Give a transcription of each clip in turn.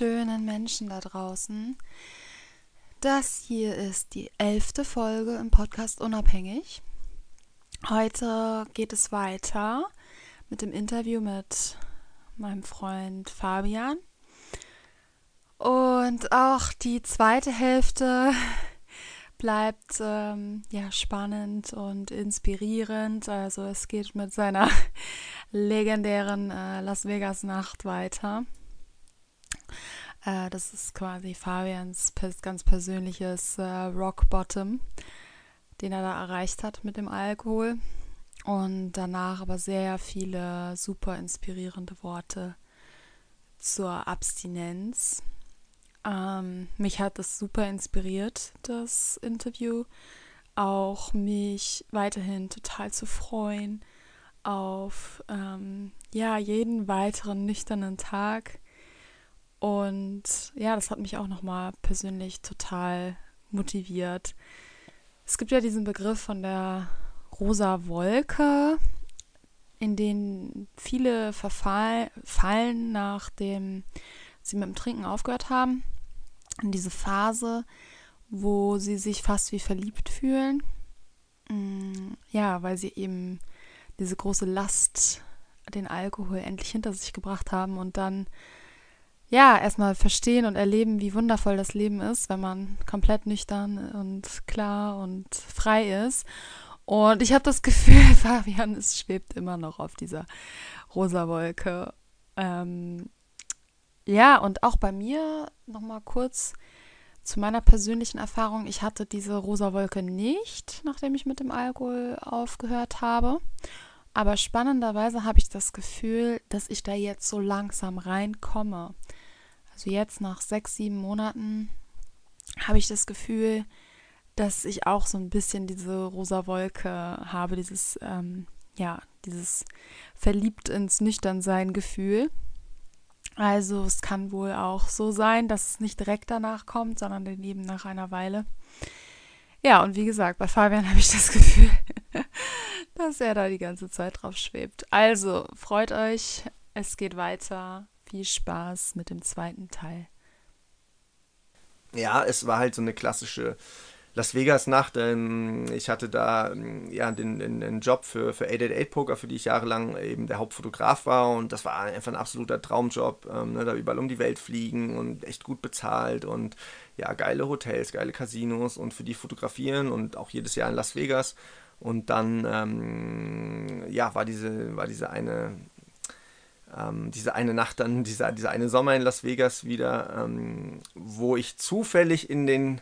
Wunderschönen Menschen da draußen. Das hier ist die elfte Folge im Podcast Unabhängig. Heute geht es weiter mit dem Interview mit meinem Freund Fabian. Und auch die zweite Hälfte bleibt ähm, ja spannend und inspirierend. Also es geht mit seiner legendären äh, Las Vegas Nacht weiter. Äh, das ist quasi Fabians ganz persönliches äh, Rock Bottom, den er da erreicht hat mit dem Alkohol. Und danach aber sehr viele super inspirierende Worte zur Abstinenz ähm, mich hat das super inspiriert, das Interview. Auch mich weiterhin total zu freuen auf ähm, ja, jeden weiteren nüchternen Tag. Und ja, das hat mich auch nochmal persönlich total motiviert. Es gibt ja diesen Begriff von der rosa Wolke, in den viele verfallen, nachdem sie mit dem Trinken aufgehört haben in diese Phase, wo sie sich fast wie verliebt fühlen. Mm, ja, weil sie eben diese große Last, den Alkohol endlich hinter sich gebracht haben und dann ja, erstmal verstehen und erleben, wie wundervoll das Leben ist, wenn man komplett nüchtern und klar und frei ist. Und ich habe das Gefühl, Fabian, es schwebt immer noch auf dieser rosa Wolke. Ähm, ja, und auch bei mir nochmal kurz zu meiner persönlichen Erfahrung. Ich hatte diese rosa Wolke nicht, nachdem ich mit dem Alkohol aufgehört habe. Aber spannenderweise habe ich das Gefühl, dass ich da jetzt so langsam reinkomme. Also jetzt nach sechs, sieben Monaten habe ich das Gefühl, dass ich auch so ein bisschen diese rosa Wolke habe, dieses, ähm, ja, dieses verliebt ins Nüchternsein Gefühl. Also es kann wohl auch so sein, dass es nicht direkt danach kommt, sondern dann eben nach einer Weile. Ja, und wie gesagt, bei Fabian habe ich das Gefühl, dass er da die ganze Zeit drauf schwebt. Also freut euch, es geht weiter. Viel Spaß mit dem zweiten Teil. Ja, es war halt so eine klassische Las Vegas Nacht. Ähm, ich hatte da ähm, ja den, den, den, Job für, für 888 Poker, für die ich jahrelang eben der Hauptfotograf war und das war einfach ein absoluter Traumjob. Ähm, ne, da überall um die Welt fliegen und echt gut bezahlt und ja, geile Hotels, geile Casinos und für die fotografieren und auch jedes Jahr in Las Vegas. Und dann ähm, ja, war diese, war diese eine ähm, diese eine Nacht dann, dieser, dieser eine Sommer in Las Vegas wieder, ähm, wo ich zufällig in den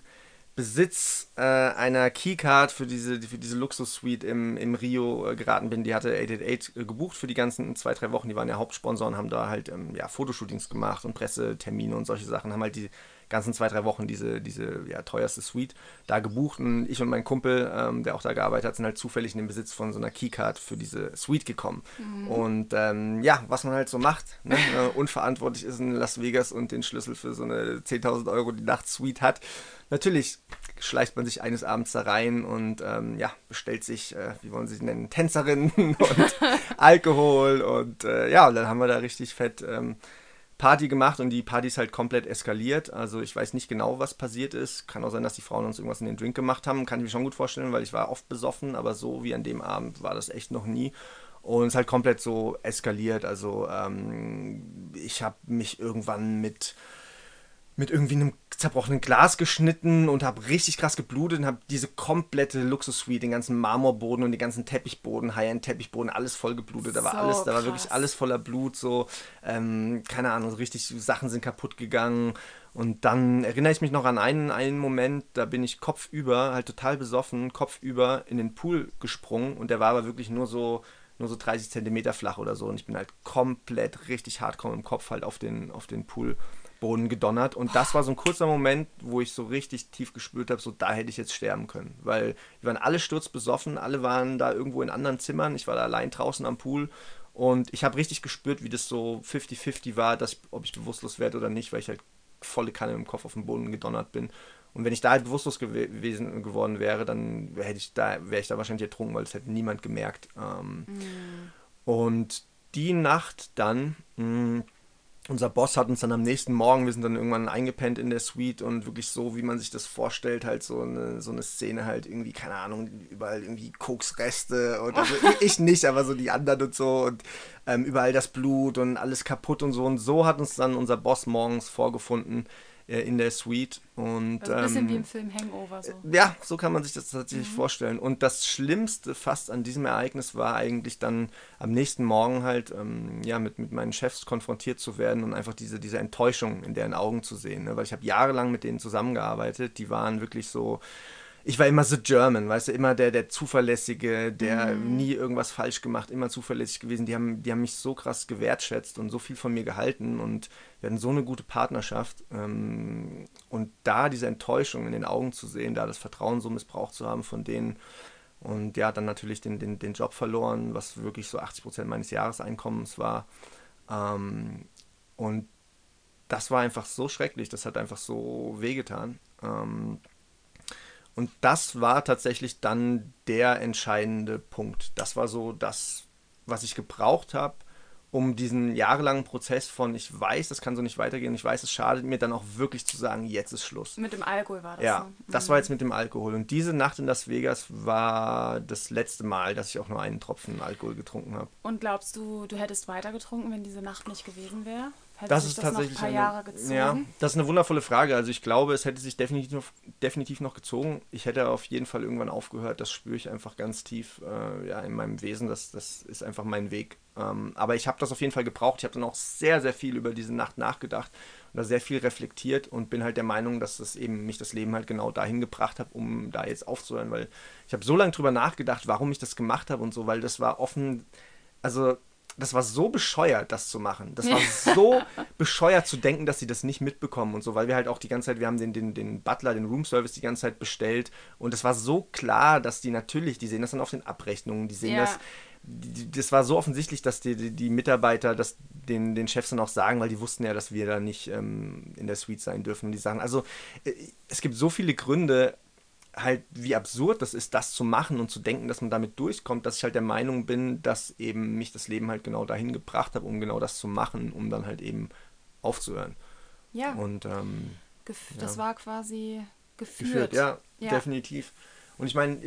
Besitz äh, einer Keycard für diese, für diese Luxus-Suite im, im Rio äh, geraten bin. Die hatte 888 äh, gebucht für die ganzen zwei, drei Wochen. Die waren ja Hauptsponsor und haben da halt ähm, ja, Fotoshootings gemacht und Pressetermine und solche Sachen. Haben halt die ganzen zwei, drei Wochen diese, diese ja, teuerste Suite da gebucht. Und ich und mein Kumpel, ähm, der auch da gearbeitet hat, sind halt zufällig in den Besitz von so einer Keycard für diese Suite gekommen. Mhm. Und ähm, ja, was man halt so macht, ne? äh, unverantwortlich ist in Las Vegas und den Schlüssel für so eine 10.000 Euro die Nacht-Suite hat natürlich schleicht man sich eines Abends da rein und ähm, ja, bestellt sich, äh, wie wollen Sie sie nennen, Tänzerinnen und Alkohol und äh, ja, und dann haben wir da richtig fett ähm, Party gemacht und die Party ist halt komplett eskaliert. Also ich weiß nicht genau, was passiert ist. Kann auch sein, dass die Frauen uns irgendwas in den Drink gemacht haben. Kann ich mir schon gut vorstellen, weil ich war oft besoffen, aber so wie an dem Abend war das echt noch nie. Und es ist halt komplett so eskaliert. Also ähm, ich habe mich irgendwann mit mit irgendwie einem zerbrochenen Glas geschnitten und habe richtig krass geblutet und habe diese komplette Luxus-Suite, den ganzen Marmorboden und den ganzen Teppichboden, High-End-Teppichboden, alles voll geblutet. Da war so alles, da war wirklich alles voller Blut, so, ähm, keine Ahnung, so richtig, Sachen sind kaputt gegangen. Und dann erinnere ich mich noch an einen, einen Moment, da bin ich kopfüber, halt total besoffen, kopfüber in den Pool gesprungen und der war aber wirklich nur so, nur so 30 Zentimeter flach oder so und ich bin halt komplett richtig hardcore im Kopf halt auf den, auf den Pool Boden gedonnert. Und das war so ein kurzer Moment, wo ich so richtig tief gespürt habe, so da hätte ich jetzt sterben können. Weil wir waren alle sturzbesoffen, alle waren da irgendwo in anderen Zimmern. Ich war da allein draußen am Pool. Und ich habe richtig gespürt, wie das so 50-50 war, dass, ob ich bewusstlos werde oder nicht, weil ich halt volle Kanne im Kopf auf den Boden gedonnert bin. Und wenn ich da halt bewusstlos gewesen geworden wäre, dann hätte ich da, wäre ich da wahrscheinlich ertrunken, weil es hätte niemand gemerkt. Ähm, mm. Und die Nacht dann, mh, mm, unser Boss hat uns dann am nächsten Morgen, wir sind dann irgendwann eingepennt in der Suite und wirklich so, wie man sich das vorstellt, halt so eine, so eine Szene halt irgendwie, keine Ahnung, überall irgendwie Koksreste und also ich nicht, aber so die anderen und so und ähm, überall das Blut und alles kaputt und so. Und so hat uns dann unser Boss morgens vorgefunden in der Suite. Und, also ein bisschen ähm, wie im Film Hangover so. Ja, so kann man sich das tatsächlich mhm. vorstellen. Und das Schlimmste fast an diesem Ereignis war eigentlich dann am nächsten Morgen halt ähm, ja, mit, mit meinen Chefs konfrontiert zu werden und einfach diese, diese Enttäuschung in deren Augen zu sehen. Ne? Weil ich habe jahrelang mit denen zusammengearbeitet. Die waren wirklich so ich war immer so German, weißt du, immer der, der Zuverlässige, der mm. nie irgendwas falsch gemacht, immer zuverlässig gewesen. Die haben, die haben mich so krass gewertschätzt und so viel von mir gehalten und wir hatten so eine gute Partnerschaft. Ähm, und da diese Enttäuschung in den Augen zu sehen, da das Vertrauen so missbraucht zu haben von denen und ja, dann natürlich den, den, den Job verloren, was wirklich so 80 Prozent meines Jahreseinkommens war. Ähm, und das war einfach so schrecklich, das hat einfach so wehgetan. Ähm, und das war tatsächlich dann der entscheidende Punkt. Das war so das, was ich gebraucht habe, um diesen jahrelangen Prozess von ich weiß, das kann so nicht weitergehen, ich weiß, es schadet mir, dann auch wirklich zu sagen, jetzt ist Schluss. Mit dem Alkohol war das. Ja, so. das war mhm. jetzt mit dem Alkohol. Und diese Nacht in Las Vegas war das letzte Mal, dass ich auch nur einen Tropfen Alkohol getrunken habe. Und glaubst du, du hättest weiter getrunken, wenn diese Nacht nicht gewesen wäre? Hätte das ist das tatsächlich ein paar Jahre gezogen? Ja, das ist eine wundervolle Frage. Also ich glaube, es hätte sich definitiv noch, definitiv noch gezogen. Ich hätte auf jeden Fall irgendwann aufgehört. Das spüre ich einfach ganz tief äh, ja, in meinem Wesen. Das, das ist einfach mein Weg. Ähm, aber ich habe das auf jeden Fall gebraucht. Ich habe dann auch sehr, sehr viel über diese Nacht nachgedacht und da sehr viel reflektiert und bin halt der Meinung, dass das eben mich das Leben halt genau dahin gebracht hat, um da jetzt aufzuhören. Weil ich habe so lange drüber nachgedacht, warum ich das gemacht habe und so, weil das war offen. Also das war so bescheuert, das zu machen. Das war so bescheuert zu denken, dass sie das nicht mitbekommen und so, weil wir halt auch die ganze Zeit, wir haben den, den, den Butler, den Roomservice die ganze Zeit bestellt und es war so klar, dass die natürlich, die sehen das dann auf den Abrechnungen, die sehen ja. das, die, das war so offensichtlich, dass die, die, die, Mitarbeiter das den, den Chefs dann auch sagen, weil die wussten ja, dass wir da nicht ähm, in der Suite sein dürfen. Und die sagen, also äh, es gibt so viele Gründe, halt, wie absurd das ist, das zu machen und zu denken, dass man damit durchkommt, dass ich halt der Meinung bin, dass eben mich das Leben halt genau dahin gebracht hat, um genau das zu machen, um dann halt eben aufzuhören. Ja. Und ähm, das ja. war quasi geführt. geführt ja, ja, definitiv. Und ich meine,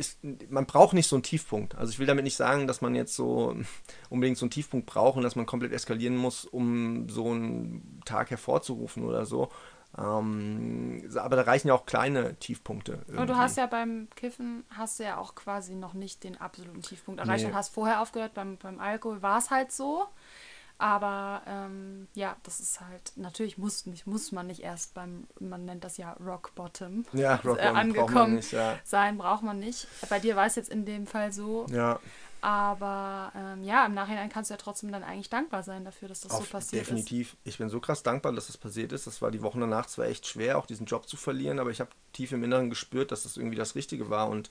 man braucht nicht so einen Tiefpunkt. Also ich will damit nicht sagen, dass man jetzt so unbedingt so einen Tiefpunkt braucht und dass man komplett eskalieren muss, um so einen Tag hervorzurufen oder so. Ähm, aber da reichen ja auch kleine Tiefpunkte. Irgendwie. Und du hast ja beim Kiffen, hast du ja auch quasi noch nicht den absoluten Tiefpunkt erreicht nee. und hast vorher aufgehört. Beim, beim Alkohol war es halt so. Aber ähm, ja, das ist halt, natürlich muss, nicht, muss man nicht erst beim, man nennt das ja Rock Bottom, ja, Rock äh, angekommen braucht nicht, ja. sein, braucht man nicht. Bei dir war es jetzt in dem Fall so. Ja. Aber ähm, ja, im Nachhinein kannst du ja trotzdem dann eigentlich dankbar sein dafür, dass das Auf, so passiert definitiv. ist. Definitiv. Ich bin so krass dankbar, dass das passiert ist. Das war die Wochen danach zwar echt schwer, auch diesen Job zu verlieren, aber ich habe tief im Inneren gespürt, dass das irgendwie das Richtige war. Und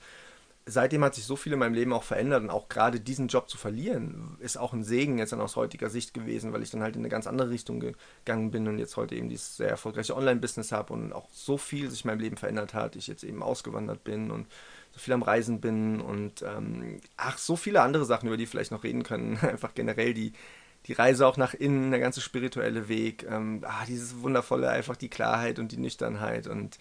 seitdem hat sich so viel in meinem Leben auch verändert. Und auch gerade diesen Job zu verlieren, ist auch ein Segen jetzt dann aus heutiger Sicht gewesen, weil ich dann halt in eine ganz andere Richtung gegangen bin und jetzt heute eben dieses sehr erfolgreiche Online-Business habe und auch so viel sich in meinem Leben verändert hat. Ich jetzt eben ausgewandert bin und so viel am Reisen bin und ähm, ach, so viele andere Sachen, über die vielleicht noch reden können. Einfach generell die, die Reise auch nach innen, der ganze spirituelle Weg, ähm, ah, dieses wundervolle, einfach die Klarheit und die Nüchternheit und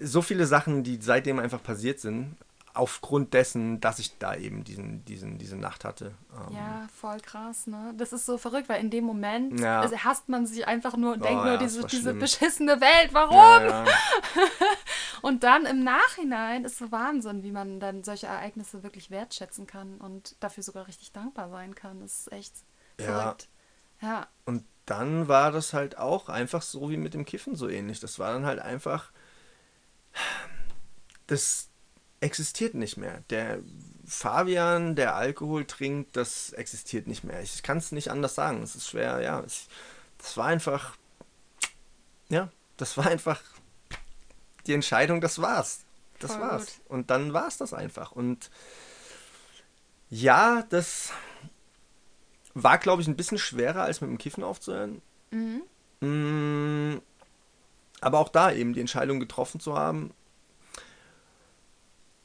so viele Sachen, die seitdem einfach passiert sind. aufgrund dessen, dass ich da eben diesen, diesen, diese Nacht hatte. Ähm ja, voll krass, ne? Das ist so verrückt, weil in dem Moment ja. also hasst man sich einfach nur und oh, denkt ja, nur, diese, diese beschissene Welt, warum? Ja, und dann im Nachhinein ist so Wahnsinn, wie man dann solche Ereignisse wirklich wertschätzen kann und dafür sogar richtig dankbar sein kann. Das ist echt verrückt. Ja. Und dann war das halt auch einfach so wie mit dem Kiffen so ähnlich. Das war dann halt einfach. Das, existiert nicht mehr. Der Fabian, der Alkohol trinkt, das existiert nicht mehr. Ich kann es nicht anders sagen. Es ist schwer, ja. Es, das war einfach, ja, das war einfach die Entscheidung, das war's. Das Voll war's. Gut. Und dann war es das einfach. Und ja, das war, glaube ich, ein bisschen schwerer, als mit dem Kiffen aufzuhören. Mhm. Mm, aber auch da eben die Entscheidung getroffen zu haben,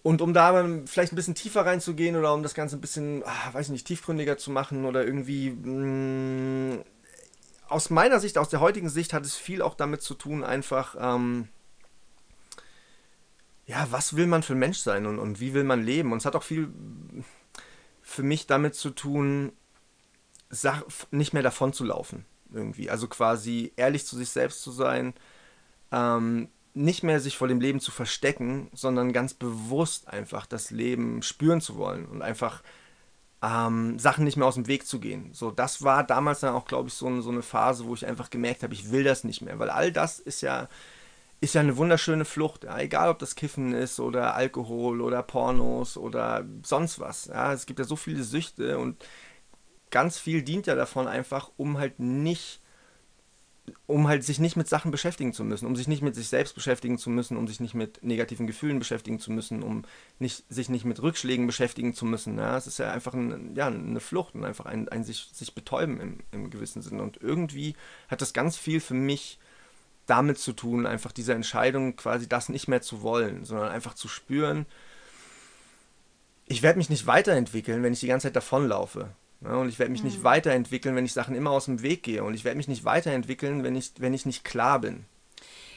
und um da vielleicht ein bisschen tiefer reinzugehen oder um das Ganze ein bisschen, ach, weiß nicht, tiefgründiger zu machen oder irgendwie, mh, mm, aus meiner Sicht, aus der heutigen Sicht hat es viel auch damit zu tun, einfach, ähm, ja, was will man für ein Mensch sein und, und wie will man leben? Und es hat auch viel für mich damit zu tun, Sach nicht mehr davon zu laufen, irgendwie. Also quasi ehrlich zu sich selbst zu sein, ähm, nicht mehr sich vor dem Leben zu verstecken, sondern ganz bewusst einfach das Leben spüren zu wollen und einfach ähm, Sachen nicht mehr aus dem Weg zu gehen. So, das war damals dann auch, glaube ich, so, so eine Phase, wo ich einfach gemerkt habe, ich will das nicht mehr, weil all das ist ja ist ja eine wunderschöne Flucht, ja, egal ob das Kiffen ist oder Alkohol oder Pornos oder sonst was. Ja, es gibt ja so viele Süchte und ganz viel dient ja davon einfach, um halt nicht um halt sich nicht mit Sachen beschäftigen zu müssen, um sich nicht mit sich selbst beschäftigen zu müssen, um sich nicht mit negativen Gefühlen beschäftigen zu müssen, um nicht, sich nicht mit Rückschlägen beschäftigen zu müssen. Ja, es ist ja einfach ein, ja, eine Flucht und einfach ein, ein sich, sich betäuben im, im gewissen Sinne. Und irgendwie hat das ganz viel für mich damit zu tun, einfach diese Entscheidung quasi das nicht mehr zu wollen, sondern einfach zu spüren, ich werde mich nicht weiterentwickeln, wenn ich die ganze Zeit davonlaufe. Ja, und ich werde mich mhm. nicht weiterentwickeln, wenn ich Sachen immer aus dem Weg gehe. Und ich werde mich nicht weiterentwickeln, wenn ich, wenn ich nicht klar bin.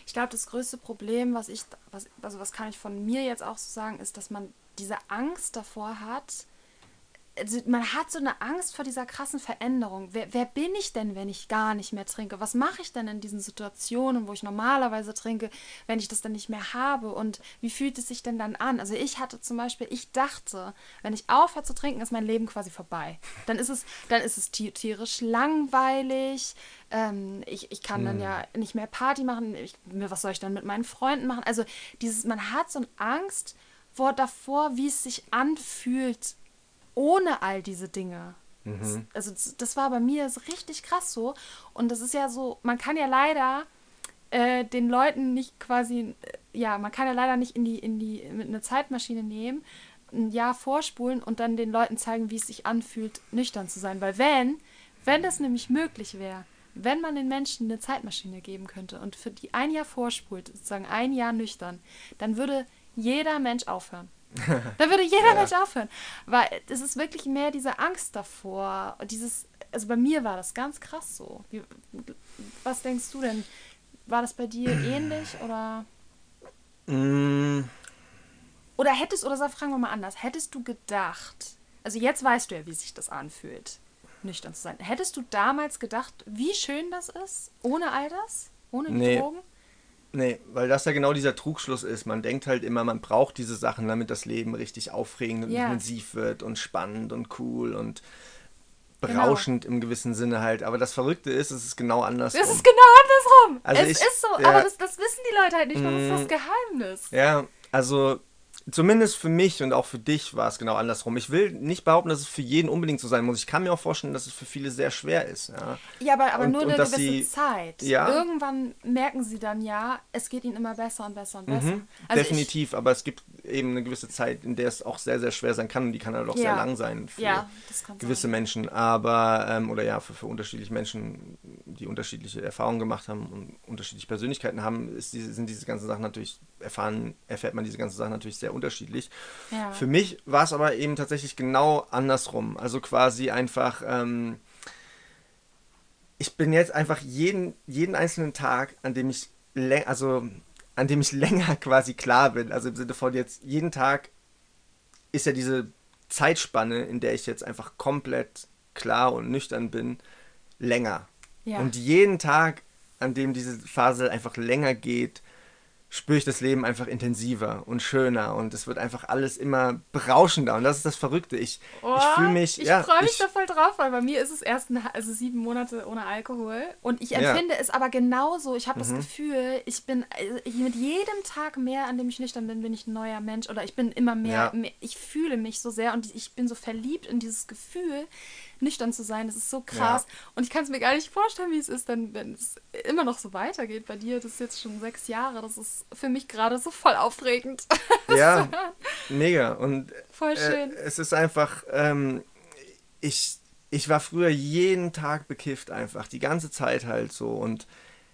Ich glaube, das größte Problem, was ich, was, also was kann ich von mir jetzt auch so sagen, ist, dass man diese Angst davor hat, also man hat so eine Angst vor dieser krassen Veränderung. Wer, wer bin ich denn, wenn ich gar nicht mehr trinke? Was mache ich denn in diesen Situationen, wo ich normalerweise trinke, wenn ich das dann nicht mehr habe? Und wie fühlt es sich denn dann an? Also ich hatte zum Beispiel, ich dachte, wenn ich aufhöre zu trinken, ist mein Leben quasi vorbei. Dann ist es, dann ist es tierisch langweilig. Ähm, ich, ich kann hm. dann ja nicht mehr Party machen. Ich, was soll ich dann mit meinen Freunden machen? Also dieses, man hat so eine Angst vor davor, wie es sich anfühlt, ohne all diese Dinge. Mhm. Also das war bei mir so richtig krass so. Und das ist ja so, man kann ja leider äh, den Leuten nicht quasi, äh, ja, man kann ja leider nicht in die, in die, mit einer Zeitmaschine nehmen, ein Jahr vorspulen und dann den Leuten zeigen, wie es sich anfühlt, nüchtern zu sein. Weil wenn, wenn das nämlich möglich wäre, wenn man den Menschen eine Zeitmaschine geben könnte und für die ein Jahr vorspult, sozusagen ein Jahr nüchtern, dann würde jeder Mensch aufhören. Da würde jeder ja. Mensch aufhören. Weil es ist wirklich mehr diese Angst davor. Dieses, also bei mir war das ganz krass so. Wie, was denkst du denn? War das bei dir ähnlich oder? Mm. Oder hättest, oder sag, fragen wir mal anders, hättest du gedacht, also jetzt weißt du ja, wie sich das anfühlt, nüchtern zu sein. Hättest du damals gedacht, wie schön das ist, ohne all das? Ohne die nee. Drogen? Nee, weil das ja genau dieser Trugschluss ist. Man denkt halt immer, man braucht diese Sachen, damit das Leben richtig aufregend und ja. intensiv wird und spannend und cool und genau. berauschend genau. im gewissen Sinne halt. Aber das Verrückte ist, es ist genau andersrum. Es ist genau andersrum. Also es ich, ist so, ja, aber das, das, wissen die Leute halt nicht. Das ist das mm. Geheimnis. Ja, also zumindest für mich und auch für dich war es genau andersrum. Ich will nicht behaupten, dass es für jeden unbedingt so sein muss. Ich kann mir auch vorstellen, dass es für viele sehr schwer ist. Ja, ja aber, aber und, nur eine gewisse sie, Zeit. Ja, Irgendwann merken sie dann ja, es geht ihnen immer besser und besser und besser. Mhm, also definitiv, ich, aber es gibt eben eine gewisse Zeit, in der es auch sehr, sehr schwer sein kann und die kann halt auch ja. sehr lang sein für ja, gewisse sein. Menschen. Aber, ähm, oder ja, für, für unterschiedliche Menschen, die unterschiedliche Erfahrungen gemacht haben und unterschiedliche Persönlichkeiten haben, diese, sind diese ganzen Sachen natürlich, erfahren, erfährt man diese ganzen Sachen natürlich sehr unterschiedlich. Ja. Für mich war es aber eben tatsächlich genau andersrum. Also quasi einfach, ähm, ich bin jetzt einfach jeden, jeden einzelnen Tag, an dem ich, also an dem ich länger quasi klar bin, also im Sinne von jetzt jeden Tag ist ja diese Zeitspanne, in der ich jetzt einfach komplett klar und nüchtern bin, länger. Ja. Und jeden Tag, an dem diese Phase einfach länger geht, spüre ich das Leben einfach intensiver und schöner und es wird einfach alles immer berauschender und das ist das Verrückte. Ich, oh, ich fühle mich. Ich ja, freue mich ich, da voll drauf, weil bei mir ist es erst eine, also sieben Monate ohne Alkohol und ich empfinde ja. es aber genauso. Ich habe mhm. das Gefühl, ich bin also ich, mit jedem Tag mehr, an dem ich nüchtern bin, bin ich ein neuer Mensch oder ich bin immer mehr, ja. mehr ich fühle mich so sehr und ich bin so verliebt in dieses Gefühl, nüchtern zu sein. Das ist so krass. Ja. Und ich kann es mir gar nicht vorstellen, wie es ist, denn, wenn es immer noch so weitergeht bei dir. Das ist jetzt schon sechs Jahre. Das ist für mich gerade so voll aufregend. Ja, mega. Und voll äh, schön. Äh, es ist einfach, ähm, ich, ich war früher jeden Tag bekifft einfach, die ganze Zeit halt so. Und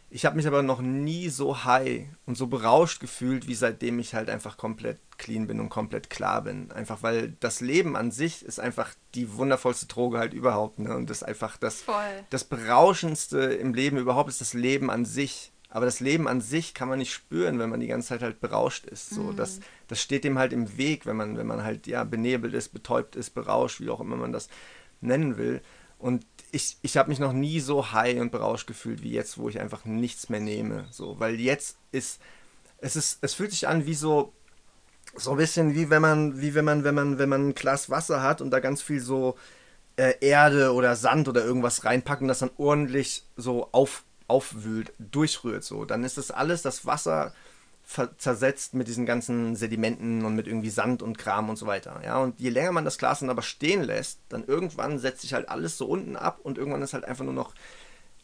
ich habe mich aber noch nie so high und so berauscht gefühlt, wie seitdem ich halt einfach komplett clean bin und komplett klar bin. Einfach weil das Leben an sich ist einfach die wundervollste Droge halt überhaupt. Ne? Und das ist einfach das, Voll. das Berauschendste im Leben überhaupt ist das Leben an sich. Aber das Leben an sich kann man nicht spüren, wenn man die ganze Zeit halt berauscht ist. So, mm. das, das steht dem halt im Weg, wenn man, wenn man halt ja benebelt ist, betäubt ist, berauscht, wie auch immer man das nennen will. Und ich, ich habe mich noch nie so high und berauscht gefühlt wie jetzt, wo ich einfach nichts mehr nehme. So, weil jetzt ist, es ist, es fühlt sich an wie so, so ein bisschen wie wenn man, wie wenn man, wenn man, wenn man ein Glas Wasser hat und da ganz viel so äh, Erde oder Sand oder irgendwas reinpacken, das dann ordentlich so auf, aufwühlt, durchrührt so. Dann ist das alles, das Wasser zersetzt mit diesen ganzen Sedimenten und mit irgendwie Sand und Kram und so weiter. Ja, und je länger man das Glas dann aber stehen lässt, dann irgendwann setzt sich halt alles so unten ab und irgendwann ist halt einfach nur noch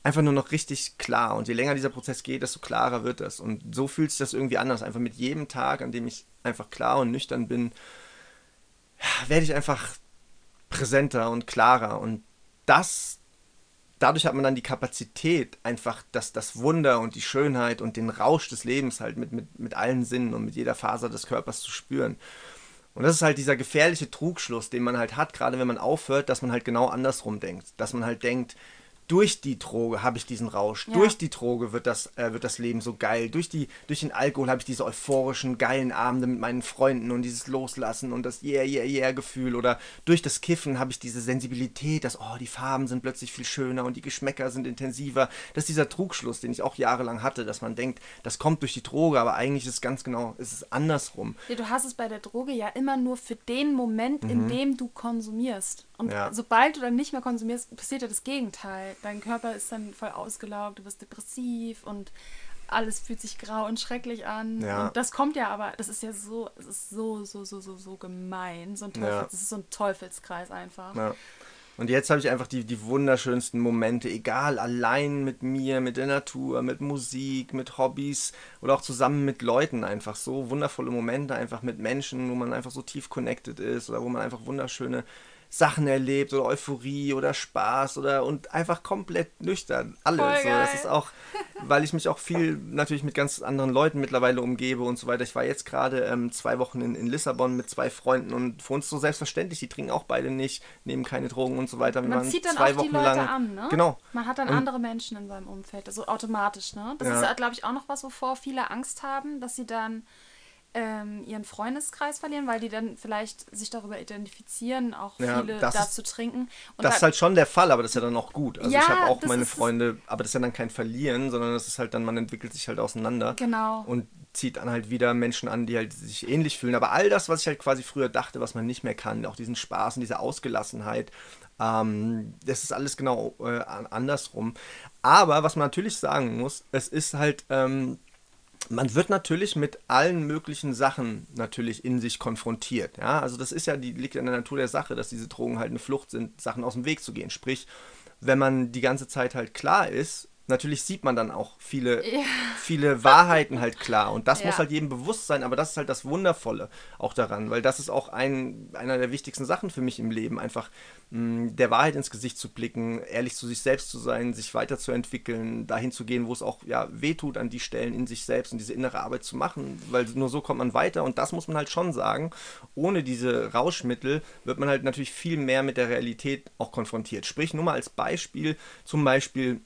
einfach nur noch richtig klar. Und je länger dieser Prozess geht, desto klarer wird das. Und so fühlt sich das irgendwie anders. Einfach mit jedem Tag, an dem ich einfach klar und nüchtern bin, werde ich einfach präsenter und klarer. Und das dadurch hat man dann die Kapazität, einfach das, das Wunder und die Schönheit und den Rausch des Lebens halt mit, mit, mit allen Sinnen und mit jeder Faser des Körpers zu spüren. Und das ist halt dieser gefährliche Trugschluss, den man halt hat, gerade wenn man aufhört, dass man halt genau andersrum denkt. Dass man halt denkt, durch die Droge habe ich diesen Rausch. Ja. Durch die Droge wird das, äh, wird das Leben so geil. Durch, die, durch den Alkohol habe ich diese euphorischen, geilen Abende mit meinen Freunden und dieses Loslassen und das Yeah, Yeah, Yeah-Gefühl. Oder durch das Kiffen habe ich diese Sensibilität, dass, oh, die Farben sind plötzlich viel schöner und die Geschmäcker sind intensiver. Das ist dieser Trugschluss, den ich auch jahrelang hatte, dass man denkt, das kommt durch die Droge, aber eigentlich ist es ganz genau, ist es andersrum. Ja, du hast es bei der Droge ja immer nur für den Moment, mhm. in dem du konsumierst. Und ja. sobald du dann nicht mehr konsumierst, passiert ja das Gegenteil. Dein Körper ist dann voll ausgelaugt, du wirst depressiv und alles fühlt sich grau und schrecklich an. Ja. Und das kommt ja aber, das ist ja so, es ist so, so, so, so, so gemein. So ein Teufels, ja. Das ist so ein Teufelskreis einfach. Ja. Und jetzt habe ich einfach die, die wunderschönsten Momente, egal, allein mit mir, mit der Natur, mit Musik, mit Hobbys oder auch zusammen mit Leuten einfach so wundervolle Momente, einfach mit Menschen, wo man einfach so tief connected ist oder wo man einfach wunderschöne Sachen erlebt oder Euphorie oder Spaß oder und einfach komplett nüchtern. Alles. So. Das ist auch, weil ich mich auch viel natürlich mit ganz anderen Leuten mittlerweile umgebe und so weiter. Ich war jetzt gerade ähm, zwei Wochen in, in Lissabon mit zwei Freunden und für uns so selbstverständlich, die trinken auch beide nicht, nehmen keine Drogen und so weiter. Wir Man zieht dann zwei auch Wochen die Leute lang, an, ne? Genau. Man hat dann und, andere Menschen in seinem Umfeld, also automatisch, ne? Das ja. ist, glaube ich, auch noch was, wovor viele Angst haben, dass sie dann ähm, ihren Freundeskreis verlieren, weil die dann vielleicht sich darüber identifizieren, auch ja, viele da ist, zu trinken. Und das da, ist halt schon der Fall, aber das ist ja dann auch gut. Also ja, ich habe auch meine Freunde, aber das ist ja dann kein Verlieren, sondern das ist halt dann, man entwickelt sich halt auseinander. Genau. Und zieht dann halt wieder Menschen an, die halt sich ähnlich fühlen. Aber all das, was ich halt quasi früher dachte, was man nicht mehr kann, auch diesen Spaß und diese Ausgelassenheit, ähm, das ist alles genau äh, andersrum. Aber was man natürlich sagen muss, es ist halt ähm, man wird natürlich mit allen möglichen Sachen natürlich in sich konfrontiert. Ja? Also das ist ja die liegt in der Natur der Sache, dass diese Drogen halt eine Flucht sind, Sachen aus dem Weg zu gehen. Sprich, wenn man die ganze Zeit halt klar ist, natürlich sieht man dann auch viele, ja. viele Wahrheiten halt klar. Und das ja. muss halt jedem bewusst sein, aber das ist halt das Wundervolle auch daran, weil das ist auch ein, einer der wichtigsten Sachen für mich im Leben, einfach mh, der Wahrheit ins Gesicht zu blicken, ehrlich zu sich selbst zu sein, sich weiterzuentwickeln, dahin zu gehen, wo es auch ja, wehtut an die Stellen in sich selbst und diese innere Arbeit zu machen, weil nur so kommt man weiter und das muss man halt schon sagen. Ohne diese Rauschmittel wird man halt natürlich viel mehr mit der Realität auch konfrontiert. Sprich, nur mal als Beispiel, zum Beispiel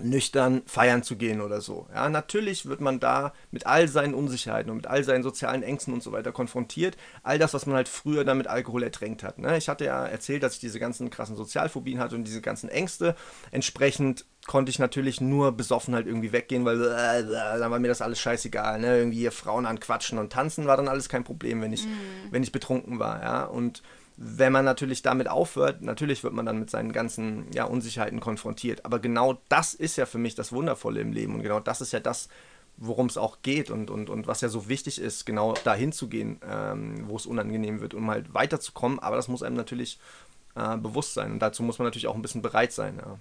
nüchtern feiern zu gehen oder so. Ja, natürlich wird man da mit all seinen Unsicherheiten und mit all seinen sozialen Ängsten und so weiter konfrontiert. All das, was man halt früher dann mit Alkohol ertränkt hat. Ne? Ich hatte ja erzählt, dass ich diese ganzen krassen Sozialphobien hatte und diese ganzen Ängste. Entsprechend konnte ich natürlich nur besoffen halt irgendwie weggehen, weil äh, dann war mir das alles scheißegal. Ne? Irgendwie Frauen anquatschen und tanzen war dann alles kein Problem, wenn ich, mm. wenn ich betrunken war. Ja? Und wenn man natürlich damit aufhört, natürlich wird man dann mit seinen ganzen ja, Unsicherheiten konfrontiert. Aber genau das ist ja für mich das Wundervolle im Leben und genau das ist ja das, worum es auch geht und, und, und was ja so wichtig ist, genau dahin zu gehen, ähm, wo es unangenehm wird, um halt weiterzukommen. Aber das muss einem natürlich äh, bewusst sein und dazu muss man natürlich auch ein bisschen bereit sein. Ja.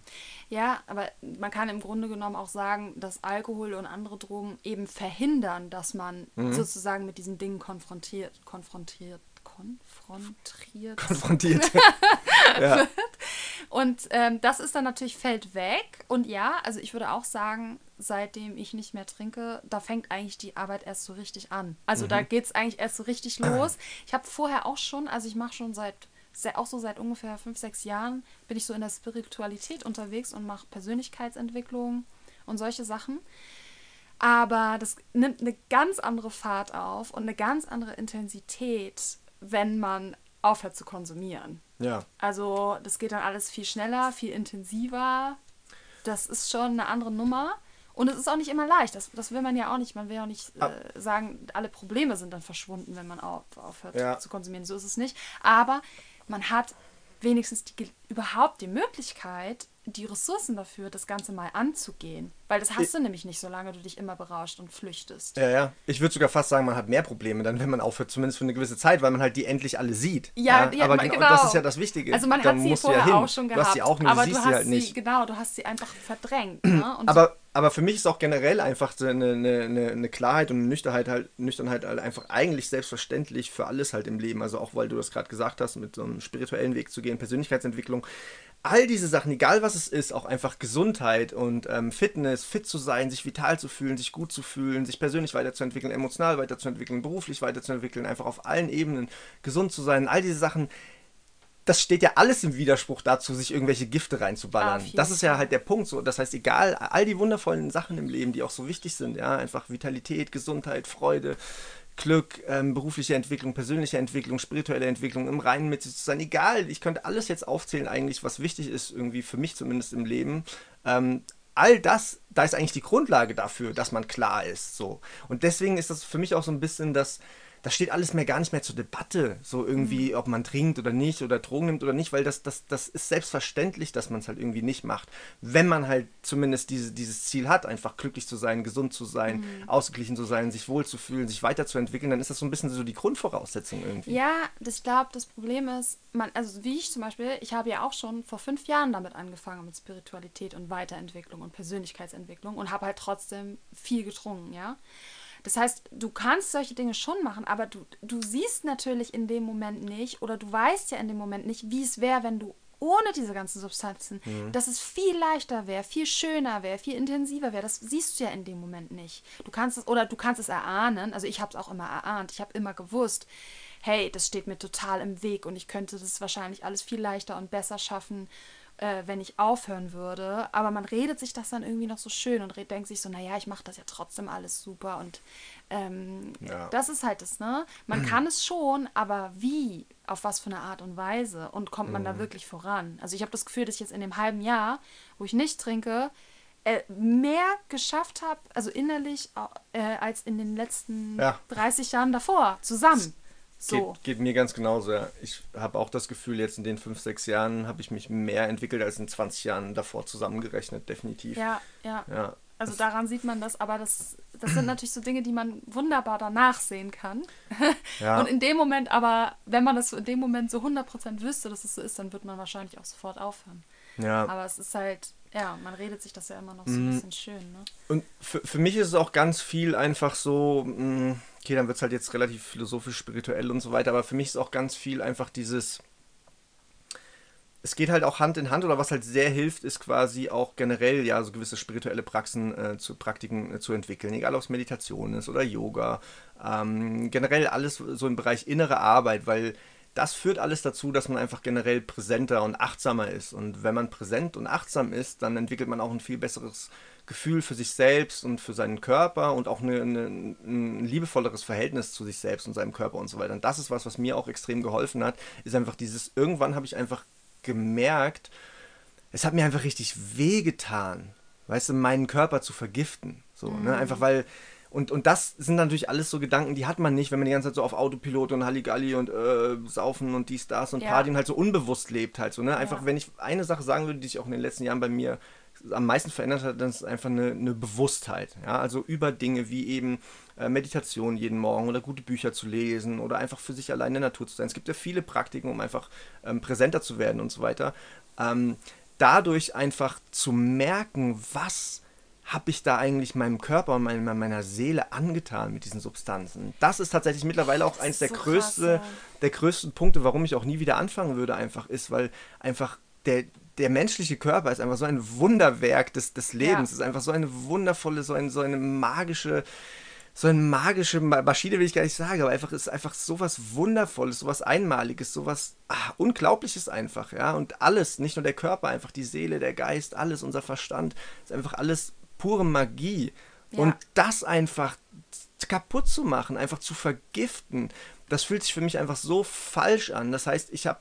ja, aber man kann im Grunde genommen auch sagen, dass Alkohol und andere Drogen eben verhindern, dass man mhm. sozusagen mit diesen Dingen konfrontiert, konfrontiert konfrontiert, konfrontiert. wird. Und ähm, das ist dann natürlich fällt weg. Und ja, also ich würde auch sagen, seitdem ich nicht mehr trinke, da fängt eigentlich die Arbeit erst so richtig an. Also mhm. da geht es eigentlich erst so richtig los. Ich habe vorher auch schon, also ich mache schon seit auch so seit ungefähr fünf, sechs Jahren bin ich so in der Spiritualität unterwegs und mache Persönlichkeitsentwicklung und solche Sachen. Aber das nimmt eine ganz andere Fahrt auf und eine ganz andere Intensität, wenn man aufhört zu konsumieren. Ja. Also das geht dann alles viel schneller, viel intensiver. Das ist schon eine andere Nummer. Und es ist auch nicht immer leicht. Das, das will man ja auch nicht. Man will ja auch nicht äh, sagen, alle Probleme sind dann verschwunden, wenn man auf, aufhört ja. zu konsumieren. So ist es nicht. Aber man hat wenigstens die, überhaupt die Möglichkeit, die Ressourcen dafür, das Ganze mal anzugehen. Weil das hast ich, du nämlich nicht, solange du dich immer berauscht und flüchtest. Ja, ja. Ich würde sogar fast sagen, man hat mehr Probleme dann, wenn man aufhört, zumindest für eine gewisse Zeit, weil man halt die endlich alle sieht. Ja, ja, aber genau, genau, das ist ja das Wichtige. Also man dann hat sie vorher ja auch schon gehabt. Du hast sie auch, nur aber du siehst sie halt nicht. Genau, du hast sie einfach verdrängt. Ne? aber, aber für mich ist auch generell einfach eine, eine, eine Klarheit und eine Nüchternheit halt, Nüchternheit halt einfach eigentlich selbstverständlich für alles halt im Leben. Also auch, weil du das gerade gesagt hast, mit so einem spirituellen Weg zu gehen, Persönlichkeitsentwicklung all diese Sachen, egal was es ist, auch einfach Gesundheit und ähm, Fitness, fit zu sein, sich vital zu fühlen, sich gut zu fühlen, sich persönlich weiterzuentwickeln, emotional weiterzuentwickeln, beruflich weiterzuentwickeln, einfach auf allen Ebenen gesund zu sein, all diese Sachen, das steht ja alles im Widerspruch dazu, sich irgendwelche Gifte reinzuballern. Ah, das ist ja halt der Punkt so. Das heißt, egal, all die wundervollen Sachen im Leben, die auch so wichtig sind, ja, einfach Vitalität, Gesundheit, Freude, Glück, ähm, berufliche Entwicklung, persönliche Entwicklung, spirituelle Entwicklung, im Reinen mit sich zu sein. Egal, ich könnte alles jetzt aufzählen, eigentlich, was wichtig ist, irgendwie für mich zumindest im Leben. Ähm, all das, da ist eigentlich die Grundlage dafür, dass man klar ist. So. Und deswegen ist das für mich auch so ein bisschen das das steht alles mehr gar nicht mehr zur Debatte, so irgendwie, mhm. ob man trinkt oder nicht oder Drogen nimmt oder nicht, weil das, das, das ist selbstverständlich, dass man es halt irgendwie nicht macht. Wenn man halt zumindest diese, dieses Ziel hat, einfach glücklich zu sein, gesund zu sein, mhm. ausgeglichen zu sein, sich wohlzufühlen, sich weiterzuentwickeln, dann ist das so ein bisschen so die Grundvoraussetzung irgendwie. Ja, ich glaube, das Problem ist, man, also wie ich zum Beispiel, ich habe ja auch schon vor fünf Jahren damit angefangen mit Spiritualität und Weiterentwicklung und Persönlichkeitsentwicklung und habe halt trotzdem viel getrunken, ja. Das heißt, du kannst solche Dinge schon machen, aber du, du siehst natürlich in dem Moment nicht oder du weißt ja in dem Moment nicht, wie es wäre, wenn du ohne diese ganzen Substanzen, mhm. dass es viel leichter wäre, viel schöner wäre, viel intensiver wäre. Das siehst du ja in dem Moment nicht. Du kannst es oder du kannst es erahnen. Also ich habe es auch immer erahnt. Ich habe immer gewusst, hey, das steht mir total im Weg und ich könnte das wahrscheinlich alles viel leichter und besser schaffen äh, wenn ich aufhören würde. Aber man redet sich das dann irgendwie noch so schön und denkt sich so, naja, ich mache das ja trotzdem alles super. Und ähm, ja. das ist halt das, ne? Man kann es schon, aber wie? Auf was für eine Art und Weise? Und kommt man mhm. da wirklich voran? Also ich habe das Gefühl, dass ich jetzt in dem halben Jahr, wo ich nicht trinke, äh, mehr geschafft habe, also innerlich, äh, als in den letzten ja. 30 Jahren davor, zusammen. So. Geht, geht, mir ganz genauso, ja. Ich habe auch das Gefühl, jetzt in den fünf, sechs Jahren habe ich mich mehr entwickelt als in 20 Jahren davor zusammengerechnet, definitiv. Ja, ja. ja also daran sieht man das, aber das, das sind natürlich so Dinge, die man wunderbar danach sehen kann. Ja. Und in dem Moment aber, wenn man das in dem Moment so 100% wüsste, dass es so ist, dann wird man wahrscheinlich auch sofort aufhören. Ja. Aber es ist halt, ja, man redet sich das ja immer noch so ein mhm. bisschen schön. Ne? Und für, für mich ist es auch ganz viel einfach so, mh, mm, okay, dann wird es halt jetzt relativ philosophisch, spirituell und so weiter, aber für mich ist auch ganz viel einfach dieses, es geht halt auch Hand in Hand oder was halt sehr hilft, ist quasi auch generell ja so gewisse spirituelle Praxen äh, zu Praktiken äh, zu entwickeln, egal ob es Meditation ist oder Yoga, ähm, generell alles so im Bereich innere Arbeit, weil das führt alles dazu, dass man einfach generell präsenter und achtsamer ist. Und wenn man präsent und achtsam ist, dann entwickelt man auch ein viel besseres Gefühl für sich selbst und für seinen Körper und auch eine, eine, ein liebevolleres Verhältnis zu sich selbst und seinem Körper und so weiter. Und das ist was, was mir auch extrem geholfen hat, ist einfach dieses, irgendwann habe ich einfach gemerkt, es hat mir einfach richtig wehgetan, weißt du, meinen Körper zu vergiften. So, mhm. ne? Einfach weil, und, und das sind natürlich alles so Gedanken, die hat man nicht, wenn man die ganze Zeit so auf Autopilot und Halligalli und äh, Saufen und dies, das und ja. Party und halt so unbewusst lebt halt so, ne? Einfach, ja. wenn ich eine Sache sagen würde, die ich auch in den letzten Jahren bei mir am meisten verändert hat, das ist einfach eine, eine Bewusstheit. Ja? Also über Dinge wie eben äh, Meditation jeden Morgen oder gute Bücher zu lesen oder einfach für sich allein in der Natur zu sein. Es gibt ja viele Praktiken, um einfach ähm, präsenter zu werden und so weiter. Ähm, dadurch einfach zu merken, was habe ich da eigentlich meinem Körper und meiner, meiner Seele angetan mit diesen Substanzen? Das ist tatsächlich mittlerweile auch eines der, so größte, krass, ja. der größten Punkte, warum ich auch nie wieder anfangen würde, einfach ist, weil einfach der, der menschliche Körper ist einfach so ein Wunderwerk des, des Lebens. Ja. ist einfach so eine wundervolle, so, ein, so eine magische, so eine magische Maschine will ich gar nicht sagen, aber einfach ist einfach sowas Wundervolles, sowas Einmaliges, sowas ach, Unglaubliches einfach, ja. Und alles, nicht nur der Körper, einfach die Seele, der Geist, alles, unser Verstand, ist einfach alles pure Magie. Ja. Und das einfach kaputt zu machen, einfach zu vergiften, das fühlt sich für mich einfach so falsch an. Das heißt, ich habe,